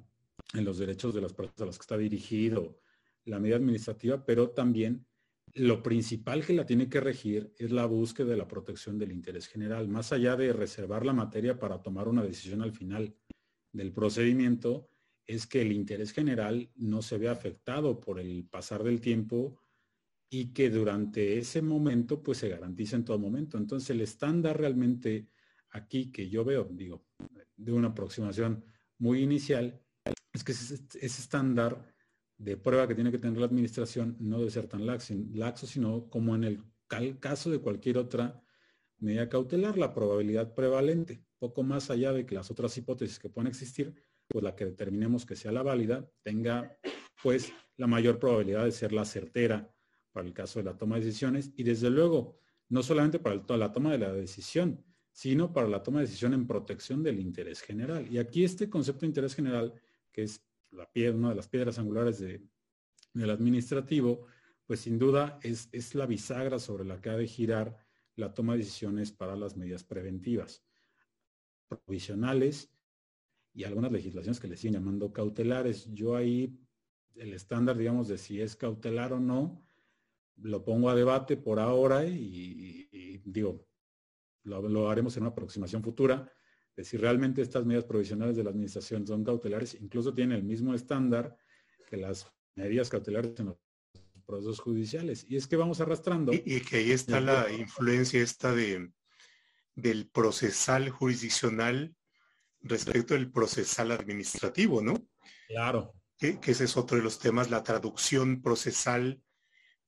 en los derechos de las personas a las que está dirigido la medida administrativa, pero también lo principal que la tiene que regir es la búsqueda de la protección del interés general, más allá de reservar la materia para tomar una decisión al final del procedimiento es que el interés general no se ve afectado por el pasar del tiempo y que durante ese momento pues se garantiza en todo momento. Entonces el estándar realmente aquí que yo veo, digo, de una aproximación muy inicial, es que ese, estándar de prueba que tiene que tener la administración no debe ser tan laxo, laxo sino como en el caso de cualquier otra medida cautelar, la probabilidad prevalente. Poco más allá de que las otras hipótesis que puedan existir, pues la que determinemos que sea la válida tenga pues la mayor probabilidad de ser la certera para el caso de la toma de decisiones y desde luego no solamente para la toma de la decisión, sino para la toma de decisión en protección del interés general. Y aquí este concepto de interés general, que es la piedra, una de las piedras angulares de, del administrativo, pues sin duda es, es la bisagra sobre la que ha de girar la toma de decisiones para las medidas preventivas provisionales y algunas legislaciones que le siguen llamando cautelares. Yo ahí el estándar, digamos, de si es cautelar o no, lo pongo a debate por ahora y, digo, lo, haremos en una aproximación futura, de si realmente estas medidas provisionales de la administración son cautelares, incluso tienen el mismo estándar que las medidas cautelares en los procesos judiciales. Y es que vamos arrastrando. Y, que ahí está la influencia esta de del procesal jurisdiccional respecto del procesal administrativo, ¿no? Claro. Que, ese es otro de los temas, la traducción procesal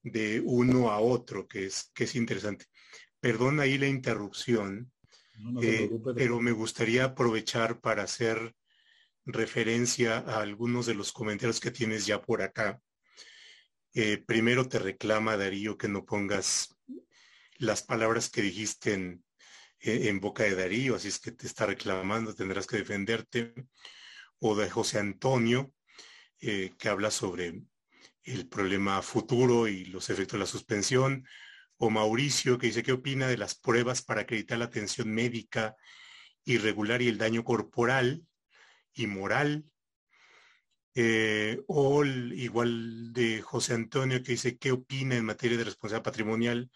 de uno a otro, que es, que es interesante. Perdón ahí la interrupción, eh, pero me gustaría aprovechar para hacer referencia a algunos de los comentarios que tienes ya por acá. Eh, primero te reclama Darío que no pongas las palabras que dijiste en, eh, en boca de Darío, así es que te está reclamando, tendrás que defenderte. O de José Antonio, que habla sobre el problema futuro y los efectos de la suspensión o Mauricio, que dice, ¿qué opina de las pruebas para acreditar la atención médica irregular y el daño corporal y moral? Eh, o igual de José Antonio, que dice, ¿qué opina en materia de responsabilidad patrimonial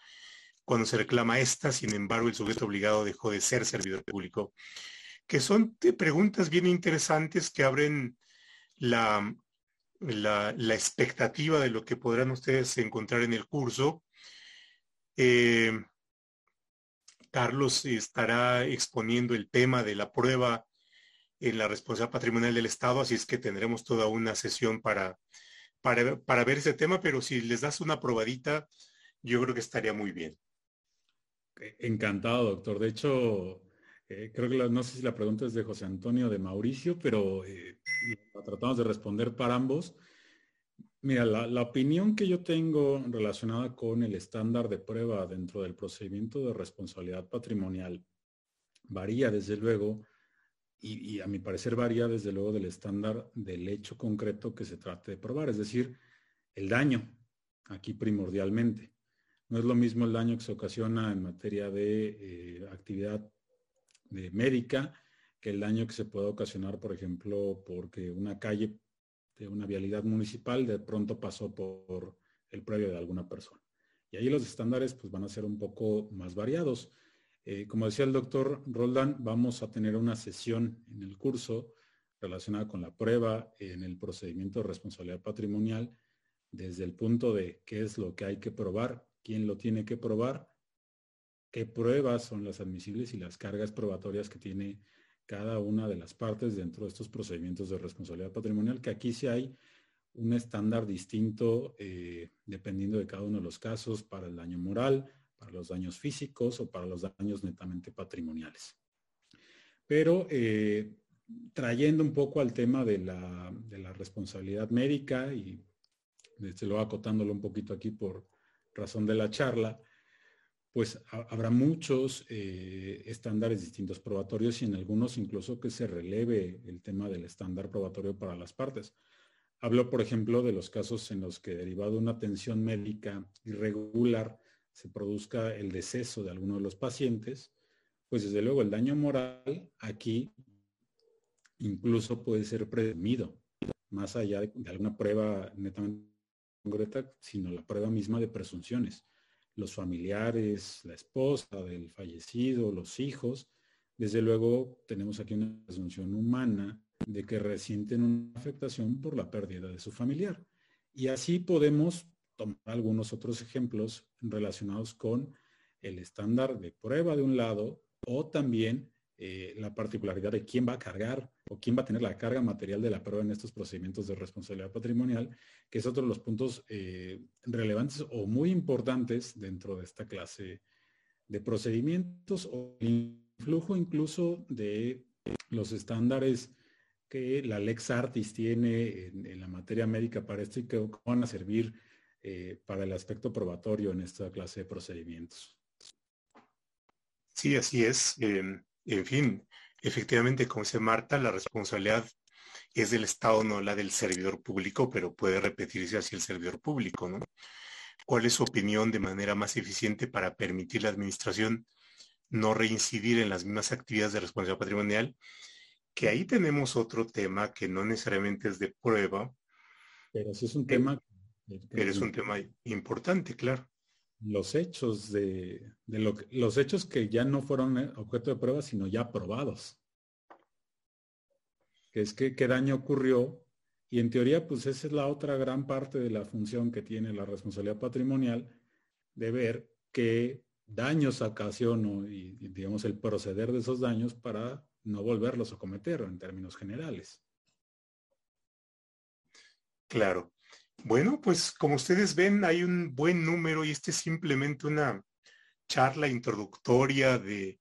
cuando se reclama esta? Sin embargo, el sujeto obligado dejó de ser servidor público. Que son preguntas bien interesantes que abren la, la, la expectativa de lo que podrán ustedes encontrar en el curso eh, Carlos estará exponiendo el tema de la prueba en la responsabilidad patrimonial del Estado, así es que tendremos toda una sesión para, para, ver ese tema, pero si les das una probadita, yo creo que estaría muy bien. Encantado, doctor. De hecho, eh, creo que no sé si la pregunta es de José Antonio de Mauricio, pero eh, tratamos de responder para ambos. Mira, la, opinión que yo tengo relacionada con el estándar de prueba dentro del procedimiento de responsabilidad patrimonial varía desde luego, y, a mi parecer varía desde luego del estándar del hecho concreto que se trate de probar, es decir, el daño, aquí primordialmente. No es lo mismo el daño que se ocasiona en materia de eh, actividad de médica que el daño que se puede ocasionar, por ejemplo, porque una calle de una vialidad municipal de pronto pasó por el previo de alguna persona. Y ahí los estándares pues van a ser un poco más variados. Eh, como decía el doctor Roldán, vamos a tener una sesión en el curso relacionada con la prueba en el procedimiento de responsabilidad patrimonial desde el punto de qué es lo que hay que probar, quién lo tiene que probar, qué pruebas son las admisibles y las cargas probatorias que tiene cada una de las partes dentro de estos procedimientos de responsabilidad patrimonial, que aquí sí hay un estándar distinto eh, dependiendo de cada uno de los casos para el daño moral, para los daños físicos o para los daños netamente patrimoniales. Pero eh, trayendo un poco al tema de la, responsabilidad médica y desde luego acotándolo un poquito aquí por razón de la charla, pues habrá muchos eh, estándares distintos probatorios y en algunos incluso que se releve el tema del estándar probatorio para las partes. Hablo, por ejemplo, de los casos en los que derivado de una atención médica irregular se produzca el deceso de alguno de los pacientes, pues desde luego el daño moral aquí incluso puede ser presumido, más allá de, de alguna prueba netamente concreta, sino la prueba misma de presunciones los familiares, la esposa del fallecido, los hijos. Desde luego tenemos aquí una presunción humana de que resienten una afectación por la pérdida de su familiar. Y así podemos tomar algunos otros ejemplos relacionados con el estándar de prueba de un lado o también eh, la particularidad de quién va a cargar o quién va a tener la carga material de la prueba en estos procedimientos de responsabilidad patrimonial, que es otro de los puntos eh, relevantes o muy importantes dentro de esta clase de procedimientos o influjo incluso de los estándares que la Lex Artis tiene en, la materia médica para esto y que van a servir eh, para el aspecto probatorio en esta clase de procedimientos. Sí, así es. En fin, efectivamente, como dice Marta, la responsabilidad es del Estado, no la del servidor público, pero puede repetirse hacia el servidor público, ¿no? ¿Cuál es su opinión de manera más eficiente para permitir la administración no reincidir en las mismas actividades de responsabilidad patrimonial? Que ahí tenemos otro tema que no necesariamente es de prueba. Pero sí es un tema. pero es un tema importante, claro los hechos de, lo los hechos que ya no fueron eh, objeto de prueba, sino ya probados. Es que qué daño ocurrió y en teoría, pues esa es la otra gran parte de la función que tiene la responsabilidad patrimonial de ver qué daños ocasionó y, digamos, el proceder de esos daños para no volverlos a cometer en términos generales. Claro. Bueno, pues como ustedes ven, hay un buen número y este es simplemente una charla introductoria de,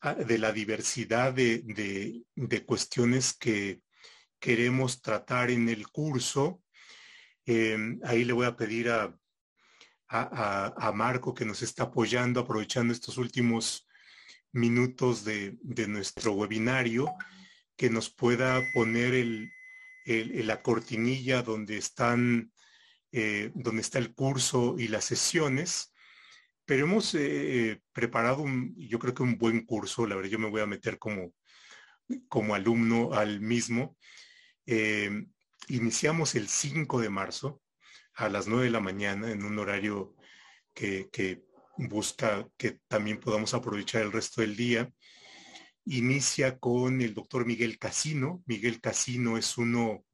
ah, de la diversidad de, cuestiones que queremos tratar en el curso. Em, ahí le voy a pedir a, a, Marco que nos está apoyando, aprovechando estos últimos minutos de, nuestro webinario, que nos pueda poner el, la cortinilla donde están, eh, donde está el curso y las sesiones. Pero hemos eh, preparado un, yo creo que un buen curso, la verdad yo me voy a meter como, como alumno al mismo. Eh, iniciamos el 5 de marzo a las 9 de la mañana en un horario que, que busca que también podamos aprovechar el resto del día. Inicia con el doctor Miguel Casino. Miguel Casino es uno,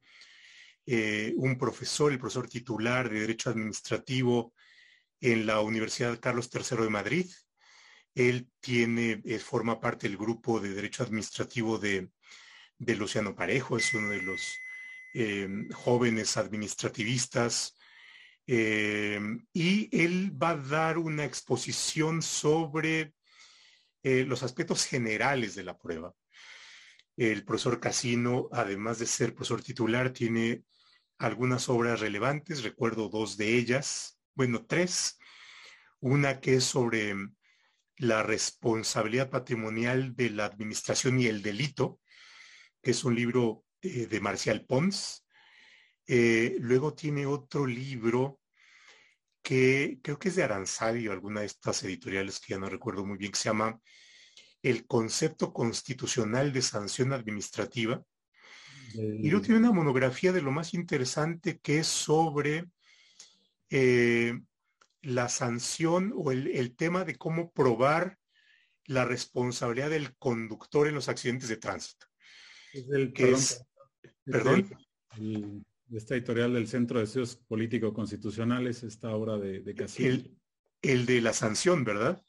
eh, un profesor, el profesor titular de Derecho Administrativo en la Universidad Carlos III de Madrid. Él tiene, eh, forma parte del grupo de Derecho Administrativo de, Luciano Parejo, es uno de los eh, jóvenes administrativistas y él va a dar una exposición sobre eh, los aspectos generales de la prueba. El profesor Casino, además de ser profesor titular, tiene algunas obras relevantes, recuerdo dos de ellas, bueno, tres. Una que es sobre la responsabilidad patrimonial de la administración y el delito, que es un libro eh, de Marcial Pons. Eh, luego tiene otro libro que creo que es de Aranzadio, alguna de estas editoriales que ya no recuerdo muy bien, que se llama El concepto constitucional de sanción administrativa. Y luego tiene una monografía de lo más interesante que es sobre eh, la sanción o el, tema de cómo probar la responsabilidad del conductor en los accidentes de tránsito. Es perdón, esta editorial del Centro de Estudios Político-Constitucionales, esta obra de, de El, el, de la sanción, ¿verdad?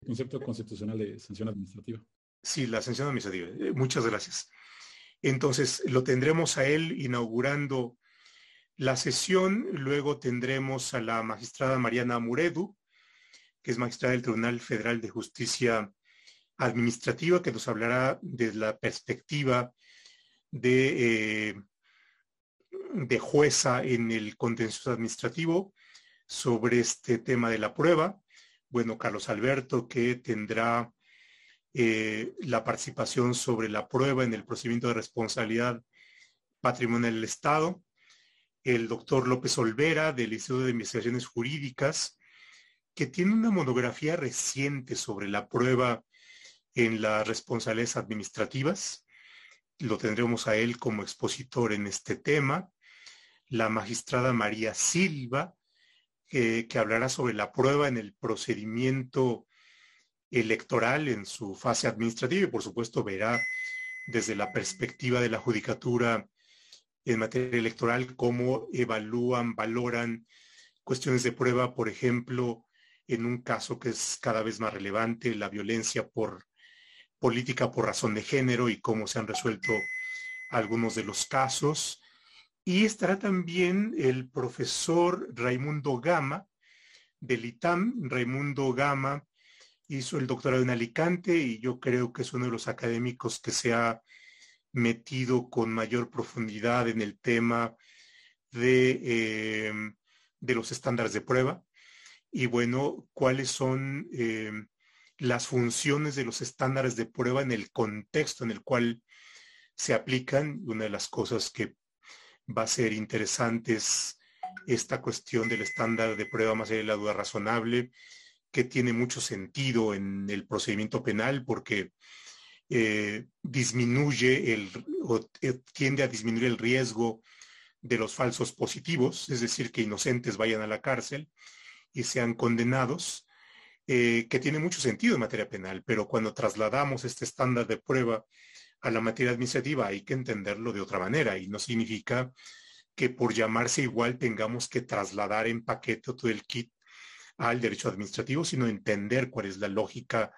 El concepto constitucional de sanción administrativa. Sí, la sanción administrativa. Eh, muchas gracias. Entonces, lo tendremos a él inaugurando la sesión. Luego tendremos a la magistrada Mariana Muredu, que es magistrada del Tribunal Federal de Justicia Administrativa, que nos hablará desde la perspectiva de eh, de jueza en el contencioso administrativo sobre este tema de la prueba. Bueno, Carlos Alberto, que tendrá eh, la participación sobre la prueba en el procedimiento de responsabilidad patrimonial del Estado. El doctor López Olvera, del Instituto de Investigaciones Jurídicas, que tiene una monografía reciente sobre la prueba en las responsabilidades administrativas. Lo tendremos a él como expositor en este tema la magistrada María Silva, que hablará sobre la prueba en el procedimiento electoral en su fase administrativa y por supuesto verá desde la perspectiva de la judicatura en materia electoral cómo evalúan, valoran cuestiones de prueba, por ejemplo, en un caso que es cada vez más relevante, la violencia por política por razón de género y cómo se han resuelto algunos de los casos. Y estará también el profesor Raimundo Gama del ITAM. Raimundo Gama hizo el doctorado en Alicante y yo creo que es uno de los académicos que se ha metido con mayor profundidad en el tema de, eh, de los estándares de prueba. Y bueno, cuáles son eh, las funciones de los estándares de prueba en el contexto en el cual se aplican. Una de las cosas que va a ser interesante esta cuestión del estándar de prueba más allá de la duda razonable, que tiene mucho sentido en el procedimiento penal porque eh, disminuye el, o eh, tiende a disminuir el riesgo de los falsos positivos, es decir, que inocentes vayan a la cárcel y sean condenados, eh, que tiene mucho sentido en materia penal, pero cuando trasladamos este estándar de prueba a la materia administrativa hay que entenderlo de otra manera y no significa que por llamarse igual tengamos que trasladar en paquete todo el kit al derecho administrativo, sino entender cuál es la lógica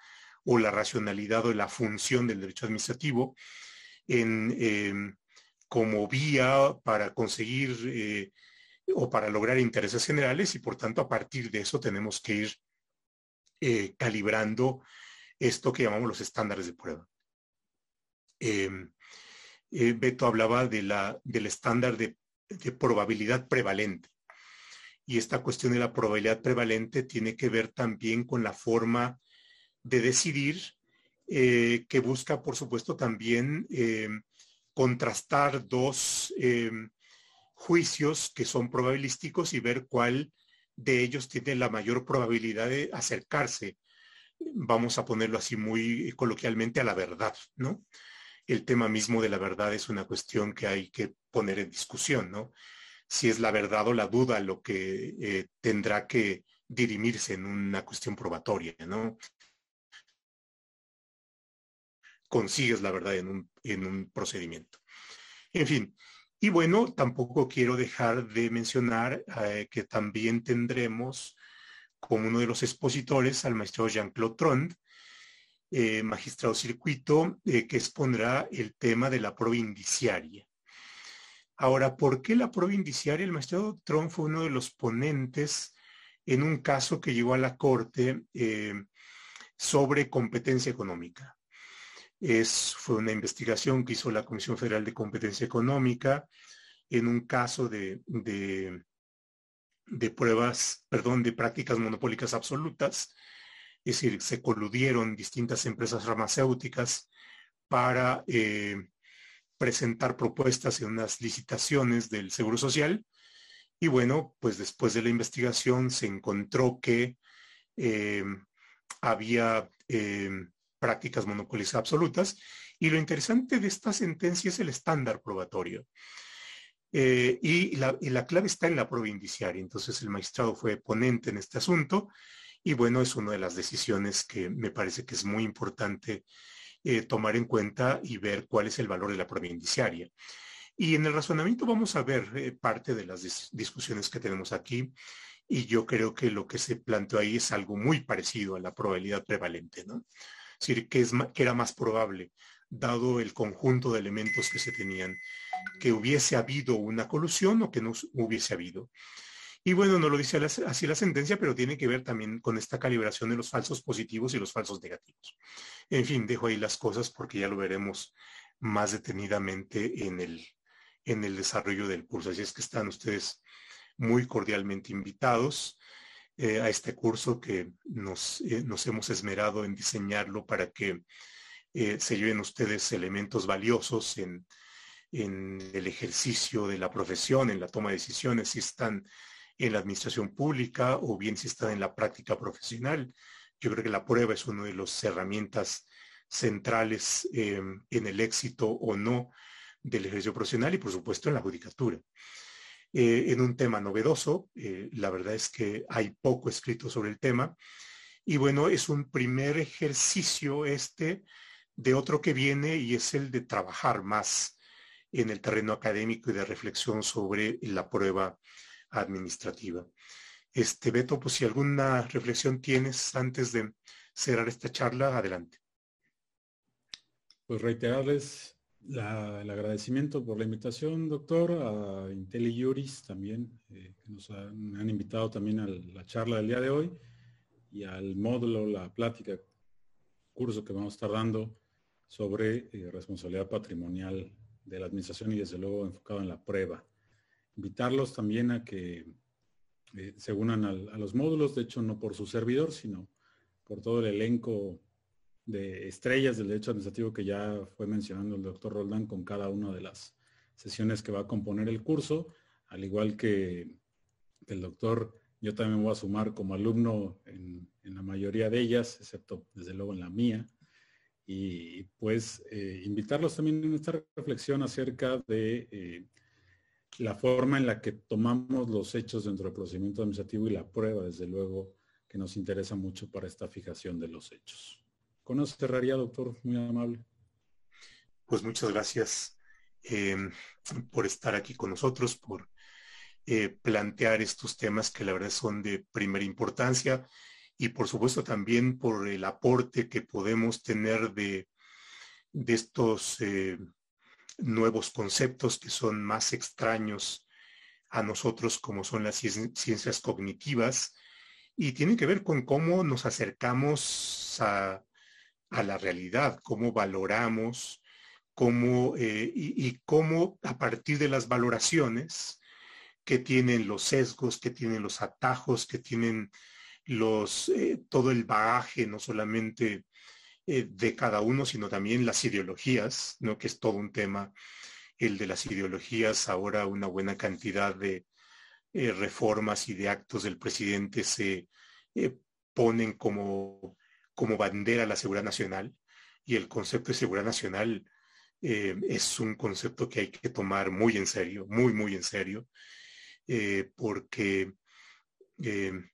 o la racionalidad o la función del derecho administrativo en, em, como vía para conseguir eh, o para lograr intereses generales y por tanto a partir de eso tenemos que ir eh, calibrando esto que llamamos los estándares de prueba. Em, eh, Beto hablaba de la, del estándar de, probabilidad prevalente. Y esta cuestión de la probabilidad prevalente tiene que ver también con la forma de decidir eh, que busca, por supuesto, también em, contrastar dos em, juicios que son probabilísticos y ver cuál de ellos tiene la mayor probabilidad de acercarse, vamos a ponerlo así muy coloquialmente, a la verdad, ¿no? El tema mismo de la verdad es una cuestión que hay que poner en discusión, ¿no? Si es la verdad o la duda lo que eh, tendrá que dirimirse en una cuestión probatoria, ¿no? Consigues la verdad en un, en un procedimiento. En fin, y bueno, tampoco quiero dejar de mencionar eh, que también tendremos como uno de los expositores al maestro Jean-Claude Trond, eh, magistrado circuito, eh, que expondrá el tema de la prueba indiciaria. Ahora, ¿por qué la prueba indiciaria? El maestro Trond fue uno de los ponentes en un caso que llegó a la Corte sobre competencia económica. Es, fue una investigación que hizo la Comisión Federal de Competencia Económica en un caso de, de, pruebas, perdón, de prácticas monopólicas absolutas. Es decir, se coludieron distintas empresas farmacéuticas para eh, presentar propuestas en unas licitaciones del Seguro Social. Y bueno, pues después de la investigación se encontró que eh, había eh, prácticas monopolistas absolutas. Y lo interesante de esta sentencia es el estándar probatorio. Eh, y, la, clave está en la prueba indiciaria. Entonces el magistrado fue ponente en este asunto y bueno, es una de las decisiones que me parece que es muy importante eh, tomar en cuenta y ver cuál es el valor de la prueba indiciaria. Y en el razonamiento vamos a ver eh, parte de las discusiones que tenemos aquí y yo creo que lo que se planteó ahí es algo muy parecido a la probabilidad prevalente, ¿no? Es decir, que, es, que era más probable, dado el conjunto de elementos que se tenían, que hubiese habido una colusión o que no hubiese habido. Y bueno, no lo dice así la sentencia, pero tiene que ver también con esta calibración de los falsos positivos y los falsos negativos. En fin, dejo ahí las cosas porque ya lo veremos más detenidamente en el, en el desarrollo del curso. Así es que están ustedes muy cordialmente invitados. Eh, a este curso que nos, eh, nos, hemos esmerado en diseñarlo para que eh, se lleven ustedes elementos valiosos en, en el ejercicio de la profesión, en la toma de decisiones, si están en la administración pública o bien si están en la práctica profesional. Yo creo que la prueba es una de las herramientas centrales en el éxito o no del ejercicio profesional y por supuesto en la judicatura. Eh, en un tema novedoso. Eh, la verdad es que hay poco escrito sobre el tema. Y bueno, es un primer ejercicio este de otro que viene y es el de trabajar más en el terreno académico y de reflexión sobre la prueba administrativa. Este, Beto, pues si alguna reflexión tienes antes de cerrar esta charla, adelante. Pues reiterarles el agradecimiento por la invitación, doctor, a IntelliJuris también, eh, que nos han, invitado también a la charla del día de hoy y al módulo, la plática, curso que vamos a estar dando sobre eh, responsabilidad patrimonial de la administración y desde luego enfocado en la prueba. Invitarlos también a que eh, se unan a los módulos, de hecho no por su servidor, sino por todo el elenco de estrellas del derecho administrativo que ya fue mencionando el doctor Roldán con cada una de las sesiones que va a componer el curso, al igual que el doctor, yo también voy a sumar como alumno en, la mayoría de ellas, excepto desde luego en la mía, y pues eh, invitarlos también en esta reflexión acerca de eh, la forma en la que tomamos los hechos dentro del procedimiento administrativo y la prueba, desde luego, que nos interesa mucho para esta fijación de los hechos. Con eso cerraría, doctor, muy amable. Pues muchas gracias eh, por estar aquí con nosotros, por eh, plantear estos temas que la verdad son de primera importancia y por supuesto también por el aporte que podemos tener de, de estos eh, nuevos conceptos que son más extraños a nosotros como son las ciencias cognitivas y tiene que ver con cómo nos acercamos a, la realidad, cómo valoramos, cómo, eh, y, cómo a partir de las valoraciones que tienen los sesgos, que tienen los atajos, que tienen los, eh, todo el bagaje, no solamente eh, de cada uno, sino también las ideologías, ¿no? que es todo un tema, el de las ideologías, ahora una buena cantidad de eh, reformas y de actos del presidente se eh, ponen como, como bandera la seguridad nacional y el concepto de seguridad nacional es un concepto que hay que tomar muy en serio, muy, muy en serio, porque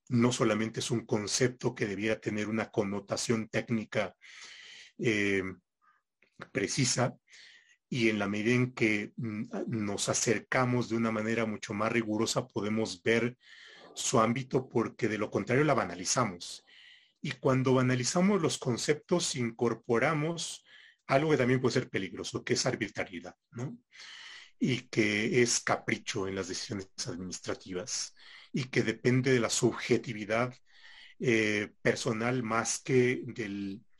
no solamente es un concepto que debiera tener una connotación técnica eh, precisa, y en la medida en que mm, nos acercamos de una manera mucho más rigurosa podemos ver su ámbito porque de lo contrario la banalizamos. Y cuando banalizamos los conceptos incorporamos algo que también puede ser peligroso, que es arbitrariedad, ¿no? Y que es capricho en las decisiones administrativas y que depende de la subjetividad eh, personal más que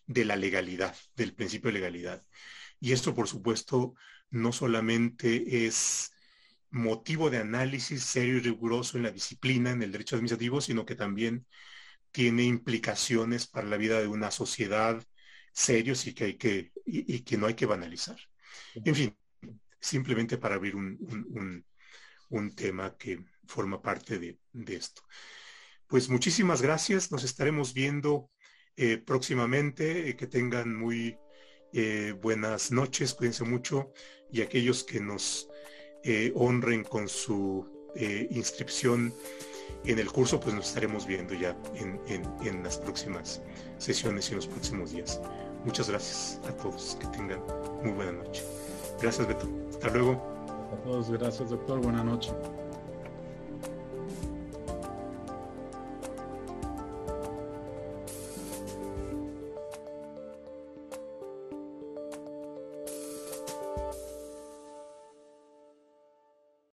de la legalidad, del principio de legalidad. Y esto, por supuesto, no solamente es motivo de análisis serio y riguroso en la disciplina, en el derecho administrativo, sino que también tiene implicaciones para la vida de una sociedad serios y que, hay que, y, que no hay que banalizar. En fin, simplemente para abrir un, un tema que forma parte de, esto. Pues muchísimas gracias, nos estaremos viendo eh, próximamente, eh, que tengan muy eh, buenas noches, cuídense mucho y aquellos que nos honren con su inscripción en el curso, pues nos estaremos viendo ya en, en las próximas sesiones y en los próximos días. Muchas gracias a todos, que tengan muy buena noche. Gracias Beto, hasta luego. A todos, gracias doctor, buena noche.